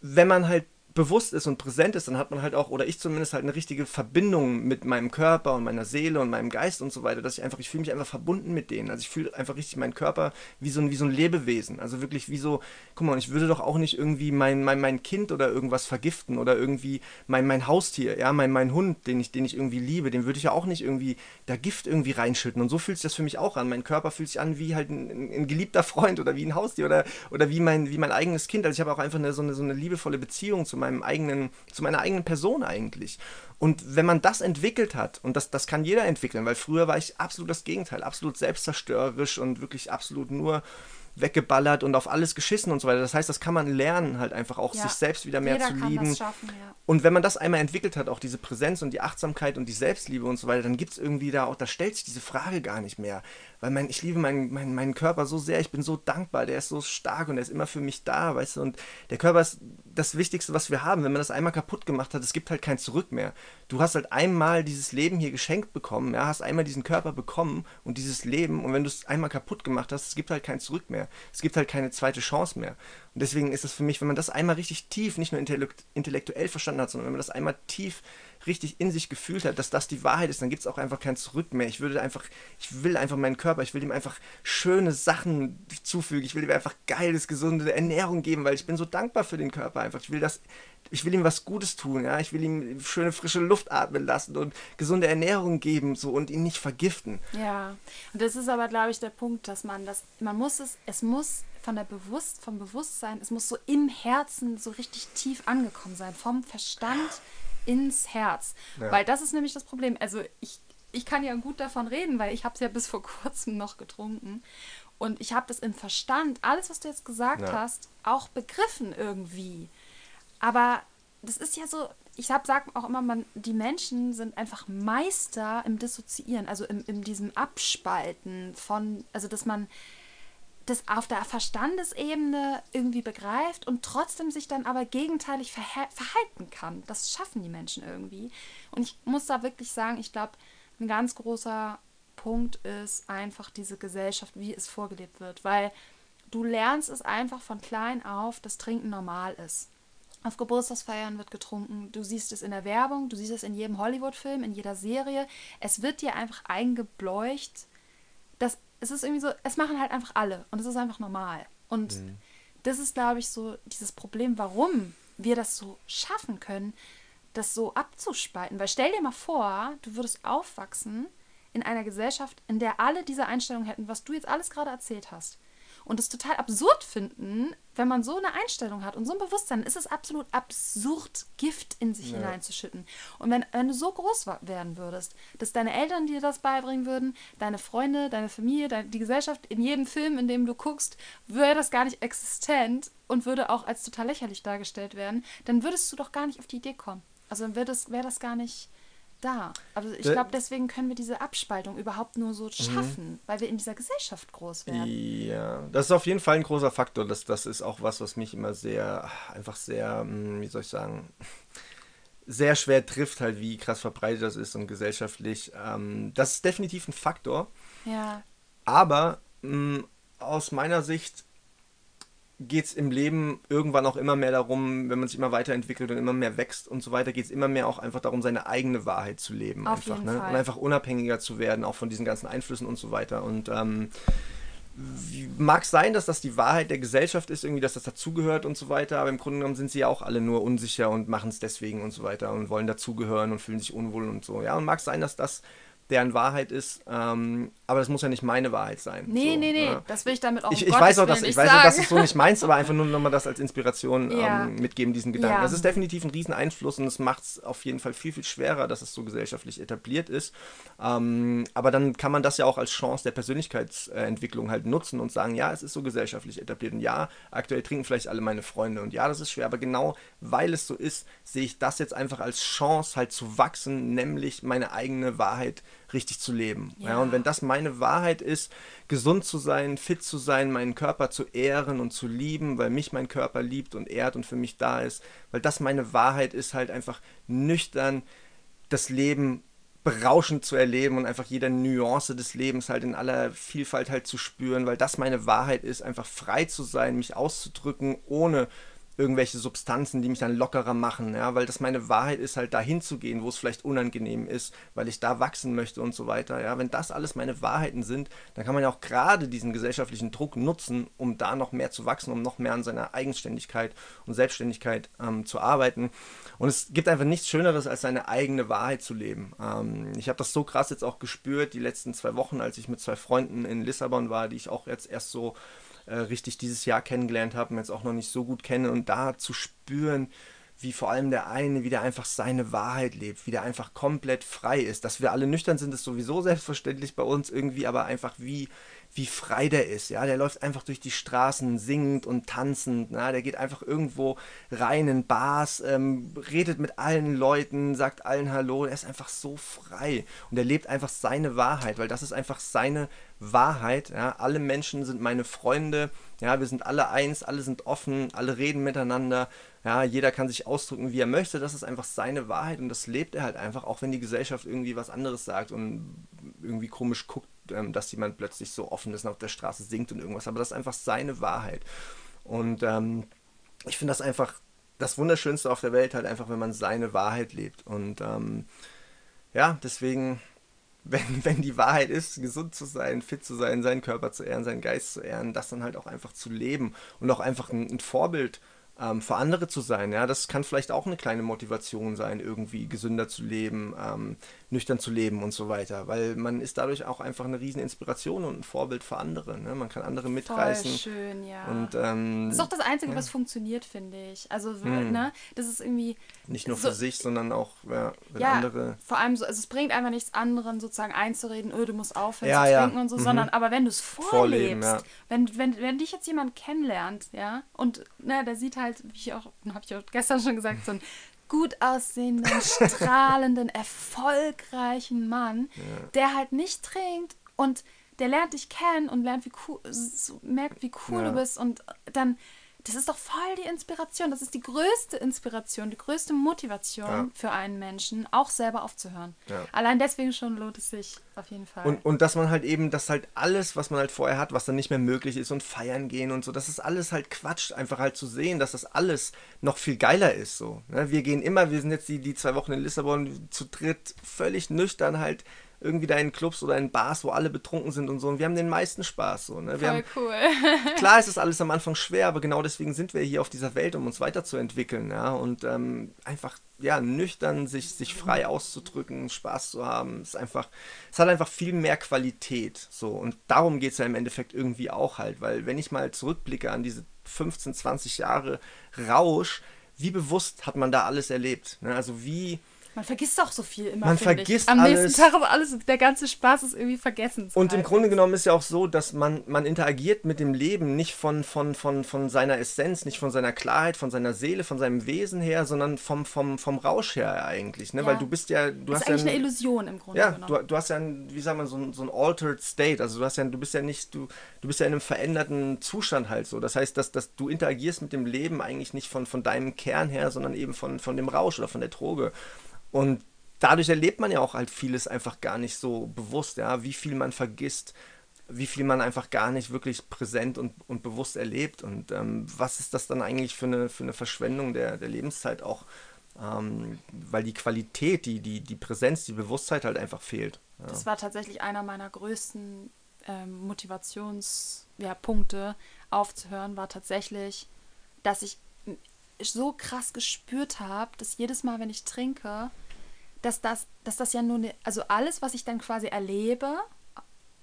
wenn man halt bewusst ist und präsent ist, dann hat man halt auch, oder ich zumindest halt eine richtige Verbindung mit meinem Körper und meiner Seele und meinem Geist und so weiter, dass ich einfach, ich fühle mich einfach verbunden mit denen. Also ich fühle einfach richtig meinen Körper wie so ein, wie so ein Lebewesen. Also wirklich wie so, guck mal, ich würde doch auch nicht irgendwie mein, mein, mein Kind oder irgendwas vergiften oder irgendwie mein, mein Haustier, ja, mein, mein Hund, den ich, den ich irgendwie liebe, den würde ich ja auch nicht irgendwie da Gift irgendwie reinschütten. Und so fühlt sich das für mich auch an. Mein Körper fühlt sich an wie halt ein, ein geliebter Freund oder wie ein Haustier oder, oder wie, mein, wie mein eigenes Kind. Also ich habe auch einfach eine, so, eine, so eine liebevolle Beziehung zu meinem eigenen, zu meiner eigenen Person eigentlich. Und wenn man das entwickelt hat, und das, das kann jeder entwickeln, weil früher war ich absolut das Gegenteil, absolut selbstzerstörerisch und wirklich absolut nur weggeballert und auf alles geschissen und so weiter. Das heißt, das kann man lernen, halt einfach auch ja. sich selbst wieder mehr Jeder zu lieben. Schaffen, ja. Und wenn man das einmal entwickelt hat, auch diese Präsenz und die Achtsamkeit und die Selbstliebe und so weiter, dann gibt es irgendwie da auch, da stellt sich diese Frage gar nicht mehr weil mein, ich liebe meinen, meinen, meinen Körper so sehr, ich bin so dankbar, der ist so stark und der ist immer für mich da, weißt du, und der Körper ist das Wichtigste, was wir haben. Wenn man das einmal kaputt gemacht hat, es gibt halt kein Zurück mehr. Du hast halt einmal dieses Leben hier geschenkt bekommen, ja, hast einmal diesen Körper bekommen und dieses Leben und wenn du es einmal kaputt gemacht hast, es gibt halt kein Zurück mehr. Es gibt halt keine zweite Chance mehr. Und deswegen ist es für mich, wenn man das einmal richtig tief, nicht nur intellektuell verstanden hat, sondern wenn man das einmal tief richtig in sich gefühlt hat, dass das die Wahrheit ist, dann gibt es auch einfach kein Zurück mehr. Ich würde einfach, ich will einfach meinen Körper, ich will ihm einfach schöne Sachen zufügen. Ich will ihm einfach geiles, gesunde Ernährung geben, weil ich bin so dankbar für den Körper einfach. Ich will das, ich will ihm was Gutes tun, ja. Ich will ihm schöne frische Luft atmen lassen und gesunde Ernährung geben, so und ihn nicht vergiften. Ja, und das ist aber, glaube ich, der Punkt, dass man das, man muss es, es muss von der Bewusst, vom Bewusstsein, es muss so im Herzen so richtig tief angekommen sein, vom Verstand ins Herz. Ja. Weil das ist nämlich das Problem. Also ich, ich kann ja gut davon reden, weil ich habe es ja bis vor kurzem noch getrunken. Und ich habe das im Verstand, alles, was du jetzt gesagt ja. hast, auch begriffen irgendwie. Aber das ist ja so, ich sag auch immer, man, die Menschen sind einfach Meister im Dissoziieren, also in, in diesem Abspalten von, also dass man das auf der Verstandesebene irgendwie begreift und trotzdem sich dann aber gegenteilig verhalten kann. Das schaffen die Menschen irgendwie. Und ich muss da wirklich sagen, ich glaube, ein ganz großer Punkt ist einfach diese Gesellschaft, wie es vorgelebt wird. Weil du lernst es einfach von klein auf, dass Trinken normal ist. Auf Geburtstagsfeiern wird getrunken. Du siehst es in der Werbung, du siehst es in jedem Hollywood-Film, in jeder Serie. Es wird dir einfach eingebleucht, dass es ist irgendwie so, es machen halt einfach alle und es ist einfach normal. Und mhm. das ist, glaube ich, so dieses Problem, warum wir das so schaffen können, das so abzuspalten. Weil stell dir mal vor, du würdest aufwachsen in einer Gesellschaft, in der alle diese Einstellungen hätten, was du jetzt alles gerade erzählt hast und es total absurd finden, wenn man so eine Einstellung hat und so ein Bewusstsein, ist es absolut absurd, Gift in sich ja. hineinzuschütten. Und wenn, wenn du so groß werden würdest, dass deine Eltern dir das beibringen würden, deine Freunde, deine Familie, deine, die Gesellschaft, in jedem Film, in dem du guckst, wäre das gar nicht existent und würde auch als total lächerlich dargestellt werden, dann würdest du doch gar nicht auf die Idee kommen. Also dann wäre das, wär das gar nicht da. Also ich glaube, deswegen können wir diese Abspaltung überhaupt nur so schaffen, mhm. weil wir in dieser Gesellschaft groß werden. Ja, das ist auf jeden Fall ein großer Faktor. Das, das ist auch was, was mich immer sehr, einfach sehr, hm, wie soll ich sagen, sehr schwer trifft, halt, wie krass verbreitet das ist und gesellschaftlich. Ähm, das ist definitiv ein Faktor. Ja. Aber hm, aus meiner Sicht geht es im Leben irgendwann auch immer mehr darum, wenn man sich immer weiterentwickelt und immer mehr wächst und so weiter, geht es immer mehr auch einfach darum, seine eigene Wahrheit zu leben. Auf einfach, ne? Fall. Und einfach unabhängiger zu werden, auch von diesen ganzen Einflüssen und so weiter. Und ähm, mag sein, dass das die Wahrheit der Gesellschaft ist, irgendwie, dass das dazugehört und so weiter, aber im Grunde genommen sind sie ja auch alle nur unsicher und machen es deswegen und so weiter und wollen dazugehören und fühlen sich unwohl und so. Ja, und mag sein, dass das deren Wahrheit ist. Ähm, aber das muss ja nicht meine Wahrheit sein. Nee, so, nee, nee, ja. das will ich damit auch Ich, ich weiß auch, dass, ich weiß auch, dass du es so nicht meinst, aber einfach nur nochmal das als Inspiration ja. ähm, mitgeben, diesen Gedanken. Ja. Das ist definitiv ein Rieseneinfluss und es macht es auf jeden Fall viel, viel schwerer, dass es so gesellschaftlich etabliert ist. Ähm, aber dann kann man das ja auch als Chance der Persönlichkeitsentwicklung halt nutzen und sagen, ja, es ist so gesellschaftlich etabliert und ja, aktuell trinken vielleicht alle meine Freunde und ja, das ist schwer, aber genau weil es so ist, sehe ich das jetzt einfach als Chance halt zu wachsen, nämlich meine eigene Wahrheit richtig zu leben. Ja. ja. und wenn das meine Wahrheit ist, gesund zu sein, fit zu sein, meinen Körper zu ehren und zu lieben, weil mich mein Körper liebt und ehrt und für mich da ist, weil das meine Wahrheit ist, halt einfach nüchtern das Leben berauschend zu erleben und einfach jede Nuance des Lebens halt in aller Vielfalt halt zu spüren, weil das meine Wahrheit ist, einfach frei zu sein, mich auszudrücken, ohne irgendwelche Substanzen, die mich dann lockerer machen, ja, weil das meine Wahrheit ist, halt dahin zu gehen, wo es vielleicht unangenehm ist, weil ich da wachsen möchte und so weiter, ja, wenn das alles meine Wahrheiten sind, dann kann man ja auch gerade diesen gesellschaftlichen Druck nutzen, um da noch mehr zu wachsen, um noch mehr an seiner Eigenständigkeit und Selbstständigkeit ähm, zu arbeiten und es gibt einfach nichts Schöneres, als seine eigene Wahrheit zu leben. Ähm, ich habe das so krass jetzt auch gespürt, die letzten zwei Wochen, als ich mit zwei Freunden in Lissabon war, die ich auch jetzt erst so äh, richtig dieses Jahr kennengelernt habe und jetzt auch noch nicht so gut kenne und da zu spüren, wie vor allem der eine wieder einfach seine Wahrheit lebt, wie der einfach komplett frei ist. Dass wir alle nüchtern sind, ist sowieso selbstverständlich bei uns irgendwie, aber einfach wie, wie frei der ist. Ja, der läuft einfach durch die Straßen singend und tanzend. Na? Der geht einfach irgendwo rein in Bars, ähm, redet mit allen Leuten, sagt allen Hallo. Er ist einfach so frei und er lebt einfach seine Wahrheit, weil das ist einfach seine Wahrheit. Ja? Alle Menschen sind meine Freunde. Ja, wir sind alle eins, alle sind offen, alle reden miteinander. Ja, jeder kann sich ausdrücken, wie er möchte. Das ist einfach seine Wahrheit und das lebt er halt einfach, auch wenn die Gesellschaft irgendwie was anderes sagt und irgendwie komisch guckt, ähm, dass jemand plötzlich so offen ist und auf der Straße singt und irgendwas. Aber das ist einfach seine Wahrheit. Und ähm, ich finde das einfach das Wunderschönste auf der Welt, halt einfach, wenn man seine Wahrheit lebt. Und ähm, ja, deswegen wenn, wenn die Wahrheit ist, gesund zu sein, fit zu sein, seinen Körper zu ehren, seinen Geist zu ehren, das dann halt auch einfach zu leben und auch einfach ein, ein Vorbild ähm, für andere zu sein. Ja, das kann vielleicht auch eine kleine Motivation sein, irgendwie gesünder zu leben, ähm, nüchtern zu leben und so weiter, weil man ist dadurch auch einfach eine riesen Inspiration und ein Vorbild für andere. Ne? Man kann andere mitreißen. Voll schön, ja. Und, ähm, das ist auch das Einzige, ja. was funktioniert, finde ich. Also, hm. ne, das ist irgendwie nicht nur für so, sich, sondern auch ja, wenn ja, andere. Vor allem so, also es bringt einfach nichts anderen sozusagen einzureden, oh, du musst aufhören ja, zu trinken und so, mhm. sondern aber wenn du es vorlebst, wenn, wenn, wenn dich jetzt jemand kennenlernt, ja, und ne, der sieht halt, wie ich auch, habe ich auch gestern schon gesagt, so ein gut aussehenden, strahlenden, erfolgreichen Mann, ja. der halt nicht trinkt und der lernt dich kennen und lernt, wie cool, merkt, wie cool ja. du bist und dann das ist doch voll die Inspiration. Das ist die größte Inspiration, die größte Motivation ja. für einen Menschen, auch selber aufzuhören. Ja. Allein deswegen schon lohnt es sich auf jeden Fall. Und, und dass man halt eben, dass halt alles, was man halt vorher hat, was dann nicht mehr möglich ist und feiern gehen und so, das ist alles halt Quatsch, einfach halt zu sehen, dass das alles noch viel geiler ist. So. Ne? Wir gehen immer, wir sind jetzt die, die zwei Wochen in Lissabon zu dritt, völlig nüchtern halt irgendwie da in Clubs oder in Bars, wo alle betrunken sind und so. Und wir haben den meisten Spaß. So, ne? wir Voll haben, cool. klar ist es alles am Anfang schwer, aber genau deswegen sind wir hier auf dieser Welt, um uns weiterzuentwickeln. Ja? Und ähm, einfach ja, nüchtern, sich, sich frei auszudrücken, Spaß zu haben. ist einfach, es hat einfach viel mehr Qualität. So. Und darum geht es ja im Endeffekt irgendwie auch halt, weil wenn ich mal zurückblicke an diese 15, 20 Jahre Rausch, wie bewusst hat man da alles erlebt? Ne? Also wie Man vergisst auch so viel immer. Man finde ich. vergisst Am alles. nächsten Tag ist alles, der ganze Spaß ist irgendwie vergessen. Und im Grunde genommen ist ja auch so, dass man, man interagiert mit dem Leben nicht von, von, von, von seiner Essenz, nicht von seiner Klarheit, von seiner Seele, von seinem Wesen her, sondern vom, vom, vom Rausch her eigentlich. Ne? Ja. Weil du bist ja. Du das hast ist eigentlich ja eine Illusion im Grunde Ja, genommen. du, du hast ja, ein, wie sagt man, so ein, so ein altered state. Also du hast ja, du bist ja nicht, du, du bist ja in einem veränderten Zustand halt so. Das heißt, dass, dass du interagierst mit dem Leben eigentlich nicht von, von deinem Kern her, sondern eben von, von dem Rausch oder von der Droge. Und dadurch erlebt man ja auch halt vieles einfach gar nicht so bewusst, ja, wie viel man vergisst, wie viel man einfach gar nicht wirklich präsent und, und bewusst erlebt. Und ähm, was ist das dann eigentlich für eine, für eine Verschwendung der, der Lebenszeit auch? Ähm, weil die Qualität, die, die, die Präsenz, die Bewusstheit halt einfach fehlt. Ja. Das war tatsächlich einer meiner größten ähm, Motivationspunkte ja, aufzuhören, war tatsächlich, dass ich so krass gespürt habe, dass jedes Mal, wenn ich trinke, dass das, dass das ja nur eine, also alles, was ich dann quasi erlebe,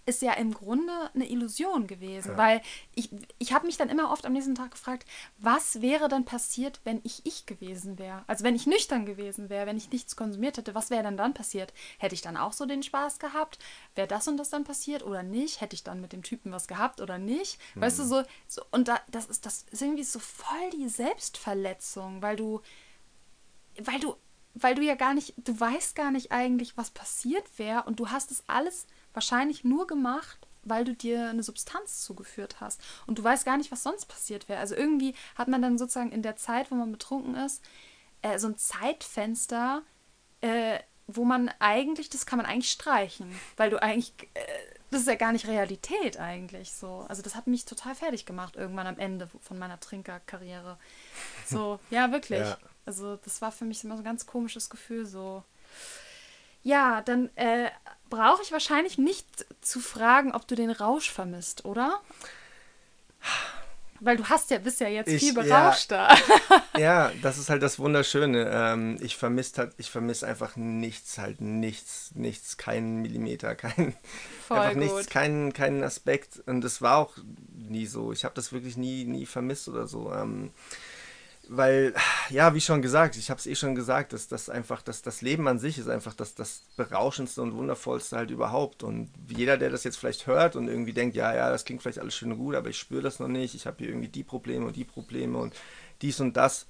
ist ja im Grunde eine Illusion gewesen, Ja. weil ich, ich habe mich dann immer oft am nächsten Tag gefragt, was wäre denn passiert, wenn ich ich gewesen wäre? Also wenn ich nüchtern gewesen wäre, wenn ich nichts konsumiert hätte, was wäre denn dann passiert? Hätte ich dann auch so den Spaß gehabt? Wäre das und das dann passiert oder nicht? Hätte ich dann mit dem Typen was gehabt oder nicht? Weißt du, so, so und da, das ist das ist irgendwie so voll die Selbstverletzung, weil du weil du, weil du ja gar nicht, du weißt gar nicht eigentlich, was passiert wäre und du hast es alles wahrscheinlich nur gemacht, weil du dir eine Substanz zugeführt hast und du weißt gar nicht, was sonst passiert wäre. Also irgendwie hat man dann sozusagen in der Zeit, wo man betrunken ist, äh, so ein Zeitfenster, äh, wo man eigentlich, das kann man eigentlich streichen, weil du eigentlich, äh, das ist ja gar nicht Realität eigentlich so. Also das hat mich total fertig gemacht irgendwann am Ende von meiner Trinkerkarriere. So, ja, wirklich. Ja. Also das war für mich immer so ein ganz komisches Gefühl, so. Ja, dann äh, brauche ich wahrscheinlich nicht zu fragen, ob du den Rausch vermisst, oder? Weil du hast ja, bist ja jetzt Ich- viel ja. berauschter. Ja, das ist halt das Wunderschöne. Ähm, ich vermisse halt, ich vermisse einfach nichts, halt nichts, nichts, keinen Millimeter, kein, Voll einfach gut. nichts, keinen, keinen Aspekt. Und das war auch nie so. Ich habe das wirklich nie, nie vermisst oder so. Ähm, weil, ja, wie schon gesagt, ich habe es eh schon gesagt, dass das einfach, dass das Leben an sich ist einfach das, das berauschendste und wundervollste halt überhaupt. Und jeder, der das jetzt vielleicht hört und irgendwie denkt, ja, ja, das klingt vielleicht alles schön und gut, aber ich spüre das noch nicht, ich habe hier irgendwie die Probleme und die Probleme und dies und das.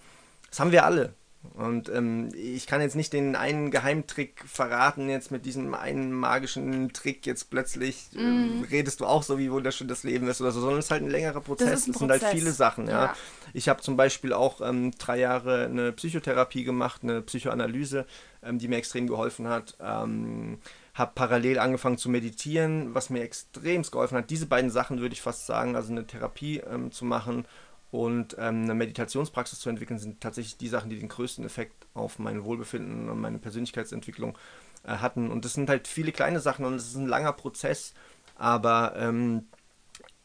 Das haben wir alle. Und ähm, ich kann jetzt nicht den einen Geheimtrick verraten, jetzt mit diesem einen magischen Trick jetzt plötzlich äh, redest du auch so, wie wunderschön das Leben ist oder so, sondern es ist halt ein längerer Prozess. es sind halt viele Sachen, ja. Ja. Ich habe zum Beispiel auch ähm, drei Jahre eine Psychotherapie gemacht, eine Psychoanalyse, ähm, die mir extrem geholfen hat. Ähm, habe parallel angefangen zu meditieren, was mir extrem geholfen hat. Diese beiden Sachen würde ich fast sagen, also eine Therapie ähm, zu machen und ähm, eine Meditationspraxis zu entwickeln, sind tatsächlich die Sachen, die den größten Effekt auf mein Wohlbefinden und meine Persönlichkeitsentwicklung äh, hatten. Und das sind halt viele kleine Sachen und es ist ein langer Prozess, aber ähm,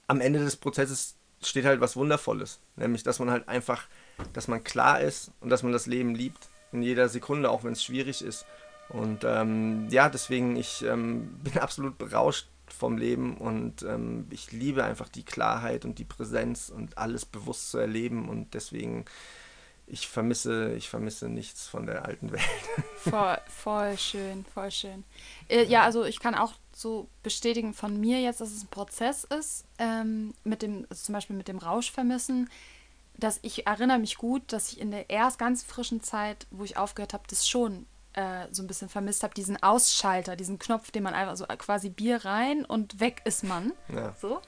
am Ende des Prozesses steht halt was Wundervolles, nämlich dass man halt einfach, dass man klar ist und dass man das Leben liebt in jeder Sekunde, auch wenn es schwierig ist. Und ähm, ja, deswegen, ich ähm, bin absolut berauscht vom Leben und ähm, ich liebe einfach die Klarheit und die Präsenz und alles bewusst zu erleben und deswegen, ich vermisse, ich vermisse nichts von der alten Welt. Voll, voll schön, voll schön. Äh, ja, also ich kann auch so bestätigen von mir jetzt, dass es ein Prozess ist, ähm, mit dem, also zum Beispiel mit dem Rausch vermissen, dass ich erinnere mich gut, dass ich in der erst ganz frischen Zeit, wo ich aufgehört habe, das schon äh, so ein bisschen vermisst habe, diesen Ausschalter, diesen Knopf, den man einfach so quasi Bier rein und weg ist man. Ja. So.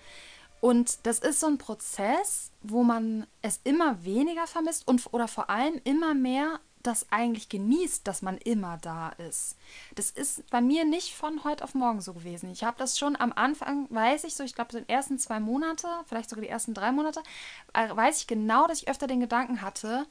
Und das ist so ein Prozess, wo man es immer weniger vermisst und oder vor allem immer mehr das eigentlich genießt, dass man immer da ist. Das ist bei mir nicht von heute auf morgen so gewesen. Ich habe das schon am Anfang, weiß ich so, ich glaube, so die ersten zwei Monate, vielleicht sogar die ersten drei Monate, äh, weiß ich genau, dass ich öfter den Gedanken hatte,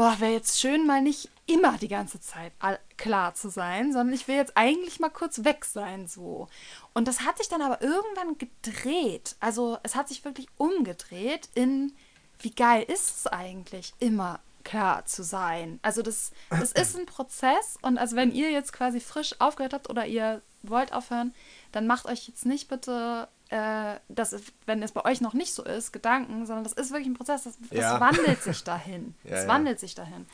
boah, wäre jetzt schön, mal nicht immer die ganze Zeit klar zu sein, sondern ich will jetzt eigentlich mal kurz weg sein, so. Und das hat sich dann aber irgendwann gedreht. Also es hat sich wirklich umgedreht in, wie geil ist es eigentlich, immer klar zu sein. Also das, das ist ein Prozess und also wenn ihr jetzt quasi frisch aufgehört habt oder ihr wollt aufhören, dann macht euch jetzt nicht bitte, äh, dass, wenn es bei euch noch nicht so ist, Gedanken, sondern das ist wirklich ein Prozess, das, das Ja. wandelt sich dahin. Ja, ja. wandelt sich dahin.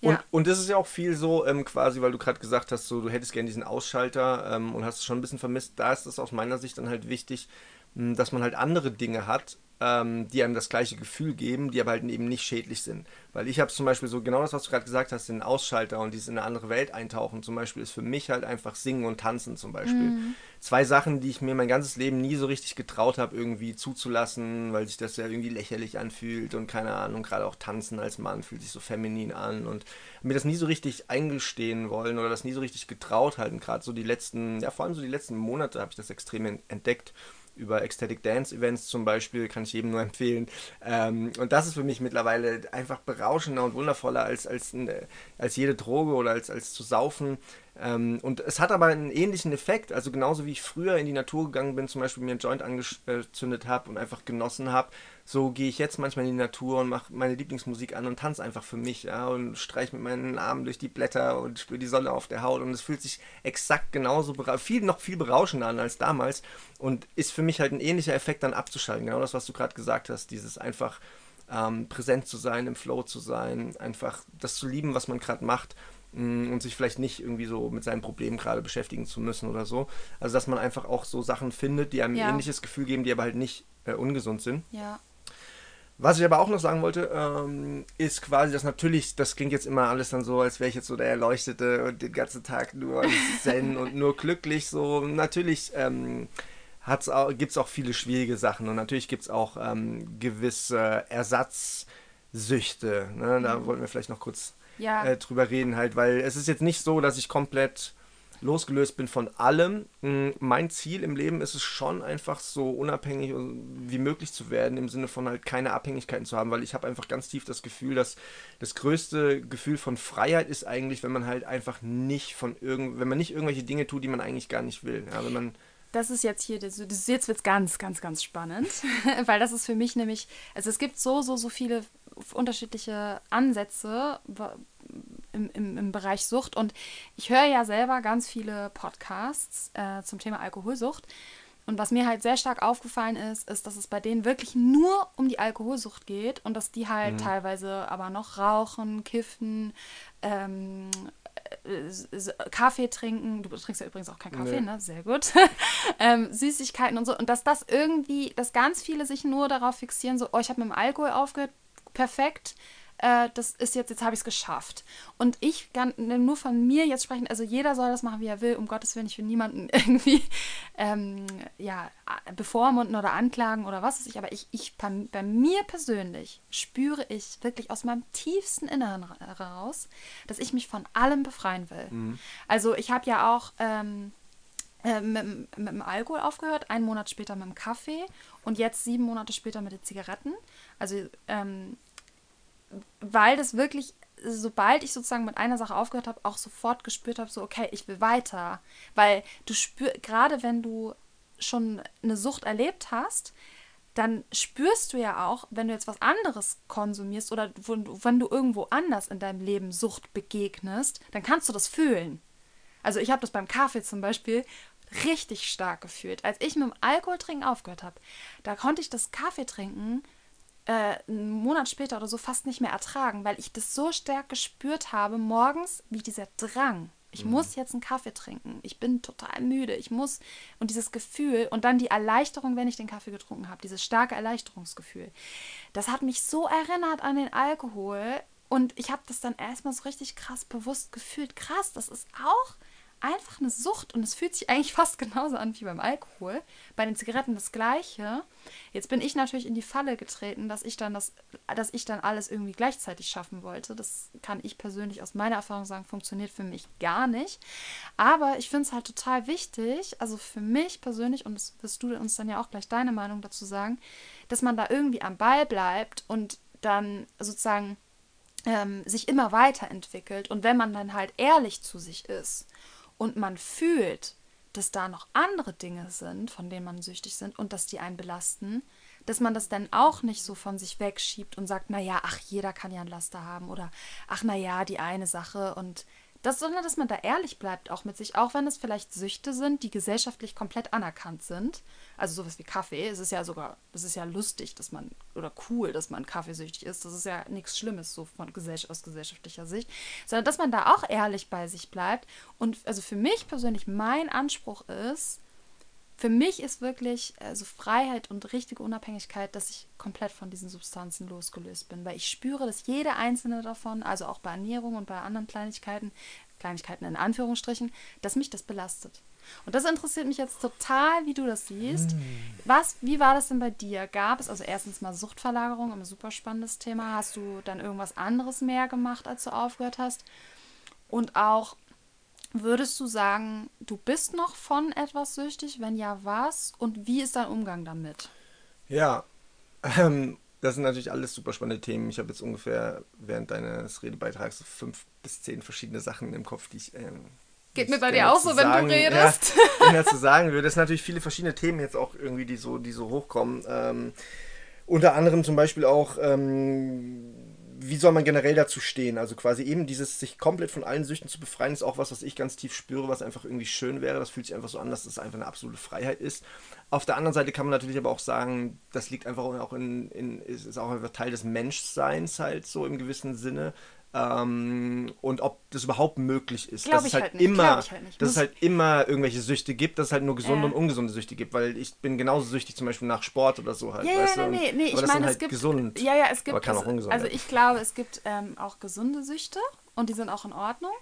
Ja. Und, und das ist ja auch viel so ähm, quasi, weil du gerade gesagt hast, so du hättest gerne diesen Ausschalter ähm, und hast es schon ein bisschen vermisst. Da ist es aus meiner Sicht dann halt wichtig, dass man halt andere Dinge hat, ähm, die einem das gleiche Gefühl geben, die aber halt eben nicht schädlich sind. Weil ich habe zum Beispiel so genau das, was du gerade gesagt hast, den Ausschalter und dieses in eine andere Welt eintauchen zum Beispiel, ist für mich halt einfach Singen und Tanzen zum Beispiel. Mhm. Zwei Sachen, die ich mir mein ganzes Leben nie so richtig getraut habe, irgendwie zuzulassen, weil sich das ja irgendwie lächerlich anfühlt und keine Ahnung, gerade auch Tanzen als Mann fühlt sich so feminin an und mir das nie so richtig eingestehen wollen oder das nie so richtig getraut halten. Gerade so die letzten, ja vor allem so die letzten Monate habe ich das extrem entdeckt über Ecstatic Dance Events zum Beispiel, kann ich jedem nur empfehlen. Ähm, und das ist für mich mittlerweile einfach berauschender und wundervoller als, als, als jede Droge oder als, als zu saufen. Ähm, und es hat aber einen ähnlichen Effekt. Also genauso wie ich früher in die Natur gegangen bin, zum Beispiel mir einen Joint angezündet habe und einfach genossen habe, so gehe ich jetzt manchmal in die Natur und mache meine Lieblingsmusik an und tanze einfach für mich, ja, und streiche mit meinen Armen durch die Blätter und spüre die Sonne auf der Haut und es fühlt sich exakt genauso, viel, noch viel berauschender an als damals und ist für mich halt ein ähnlicher Effekt dann abzuschalten, genau das, was du gerade gesagt hast, dieses einfach ähm, präsent zu sein, im Flow zu sein, einfach das zu lieben, was man gerade macht mm, und sich vielleicht nicht irgendwie so mit seinen Problemen gerade beschäftigen zu müssen oder so. Also dass man einfach auch so Sachen findet, die einem ja. ein ähnliches Gefühl geben, die aber halt nicht äh, ungesund sind. Ja. Was ich aber auch noch sagen wollte, ähm, ist quasi, dass natürlich, das klingt jetzt immer alles dann so, als wäre ich jetzt so der Erleuchtete und den ganzen Tag nur zen und nur glücklich. So, natürlich ähm, gibt es auch viele schwierige Sachen und natürlich gibt es auch ähm, gewisse Ersatzsüchte. Ne? Da mhm. wollten wir vielleicht noch kurz ja. äh, drüber reden, halt, weil es ist jetzt nicht so, dass ich komplett losgelöst bin von allem. Mm, mein Ziel im Leben ist es schon einfach so unabhängig wie möglich zu werden, im Sinne von halt keine Abhängigkeiten zu haben, weil ich habe einfach ganz tief das Gefühl, dass das größte Gefühl von Freiheit ist eigentlich, wenn man halt einfach nicht von irgend, wenn man nicht irgendwelche Dinge tut, die man eigentlich gar nicht will. Ja, wenn man das ist jetzt hier, das, das jetzt wird es ganz, ganz, ganz spannend, weil das ist für mich nämlich, also es gibt so, so, so viele unterschiedliche Ansätze, im, im, im Bereich Sucht. Und ich höre ja selber ganz viele Podcasts äh, zum Thema Alkoholsucht. Und was mir halt sehr stark aufgefallen ist, ist, dass es bei denen wirklich nur um die Alkoholsucht geht und dass die halt mhm. teilweise aber noch rauchen, kiffen, ähm, äh, Kaffee trinken. Du trinkst ja übrigens auch keinen Kaffee, nee. ne? Sehr gut. ähm, Süßigkeiten und so. Und dass das irgendwie, dass ganz viele sich nur darauf fixieren, so, oh, ich habe mit dem Alkohol aufgehört, perfekt äh, das ist jetzt, jetzt habe ich es geschafft. Und ich kann nur von mir jetzt sprechen, also jeder soll das machen, wie er will, um Gottes Willen, ich will niemanden irgendwie ähm, ja, bevormunden oder anklagen oder was weiß ich, aber ich, ich bei, mir persönlich spüre ich wirklich aus meinem tiefsten Inneren heraus, dass ich mich von allem befreien will. Mhm. Also ich habe ja auch ähm, äh, mit, mit, dem Alkohol aufgehört, einen Monat später mit dem Kaffee und jetzt sieben Monate später mit den Zigaretten. Also ähm, weil das wirklich, sobald ich sozusagen mit einer Sache aufgehört habe, auch sofort gespürt habe, so, okay, ich will weiter. Weil du spürst, gerade wenn du schon eine Sucht erlebt hast, dann spürst du ja auch, wenn du jetzt was anderes konsumierst oder wenn du irgendwo anders in deinem Leben Sucht begegnest, dann kannst du das fühlen. Also ich habe das beim Kaffee zum Beispiel richtig stark gefühlt. Als ich mit dem Alkoholtrinken aufgehört habe, da konnte ich das Kaffee trinken äh, einen Monat später oder so fast nicht mehr ertragen, weil ich das so stark gespürt habe, morgens wie dieser Drang. Ich mhm. muss jetzt einen Kaffee trinken. Ich bin total müde. Ich muss. Und dieses Gefühl und dann die Erleichterung, wenn ich den Kaffee getrunken habe, dieses starke Erleichterungsgefühl. Das hat mich so erinnert an den Alkohol. Und ich habe das dann erstmal so richtig krass bewusst gefühlt. Krass, das ist auch einfach eine Sucht und es fühlt sich eigentlich fast genauso an wie beim Alkohol. Bei den Zigaretten das gleiche. Jetzt bin ich natürlich in die Falle getreten, dass ich dann das, dass ich dann alles irgendwie gleichzeitig schaffen wollte. Das kann ich persönlich aus meiner Erfahrung sagen, funktioniert für mich gar nicht. Aber ich finde es halt total wichtig, also für mich persönlich, und das wirst du uns dann ja auch gleich deine Meinung dazu sagen, dass man da irgendwie am Ball bleibt und dann sozusagen ähm, sich immer weiterentwickelt. Und wenn man dann halt ehrlich zu sich ist und man fühlt, dass da noch andere Dinge sind, von denen man süchtig sind und dass die einen belasten, dass man das dann auch nicht so von sich wegschiebt und sagt, naja, ach, jeder kann ja ein Laster haben oder ach, naja, die eine Sache und das, sondern dass man da ehrlich bleibt auch mit sich, auch wenn es vielleicht Süchte sind, die gesellschaftlich komplett anerkannt sind. Also sowas wie Kaffee, es ist ja sogar, es ist ja lustig, dass man, oder cool, dass man kaffeesüchtig ist. Das ist ja nichts Schlimmes so von aus gesellschaftlicher Sicht. Sondern dass man da auch ehrlich bei sich bleibt. Und also für mich persönlich, mein Anspruch ist, für mich ist wirklich also Freiheit und richtige Unabhängigkeit, dass ich komplett von diesen Substanzen losgelöst bin, weil ich spüre, dass jede einzelne davon, also auch bei Ernährung und bei anderen Kleinigkeiten, Kleinigkeiten in Anführungsstrichen, dass mich das belastet. Und das interessiert mich jetzt total, wie du das siehst. Hm. Was, wie war das denn bei dir? Gab es also erstens mal Suchtverlagerung, ein super spannendes Thema. Hast du dann irgendwas anderes mehr gemacht, als du aufgehört hast? Und auch Würdest du sagen, du bist noch von etwas süchtig? Wenn ja, was? Und wie ist dein Umgang damit? Ja, ähm, das sind natürlich alles super spannende Themen. Ich habe jetzt ungefähr während deines Redebeitrags fünf bis zehn verschiedene Sachen im Kopf, die ich. Ähm, Geht mir bei dir auch so, wenn du redest? Ja, dazu sagen würde. Das sind natürlich viele verschiedene Themen jetzt auch irgendwie, die so, die so hochkommen. Ähm, unter anderem zum Beispiel auch ähm, wie soll man generell dazu stehen? Also quasi eben dieses sich komplett von allen Süchten zu befreien, ist auch was, was ich ganz tief spüre, was einfach irgendwie schön wäre. Das fühlt sich einfach so an, dass es einfach eine absolute Freiheit ist. Auf der anderen Seite kann man natürlich aber auch sagen, das liegt einfach auch in, in ist auch einfach Teil des Menschseins halt so im gewissen Sinne. Ähm, und ob das überhaupt möglich ist. Glaube dass es halt, halt immer, halt dass es halt immer irgendwelche Süchte gibt, dass es halt nur gesunde äh. und ungesunde Süchte gibt, weil ich bin genauso süchtig zum Beispiel nach Sport oder so halt. Ja, weißt ja, nee, nee, aber ich meine, halt es gibt gesund. Ja, ja, es gibt aber kann auch ungesund Also ich glaube, es gibt ähm, auch gesunde Süchte und die sind auch in Ordnung.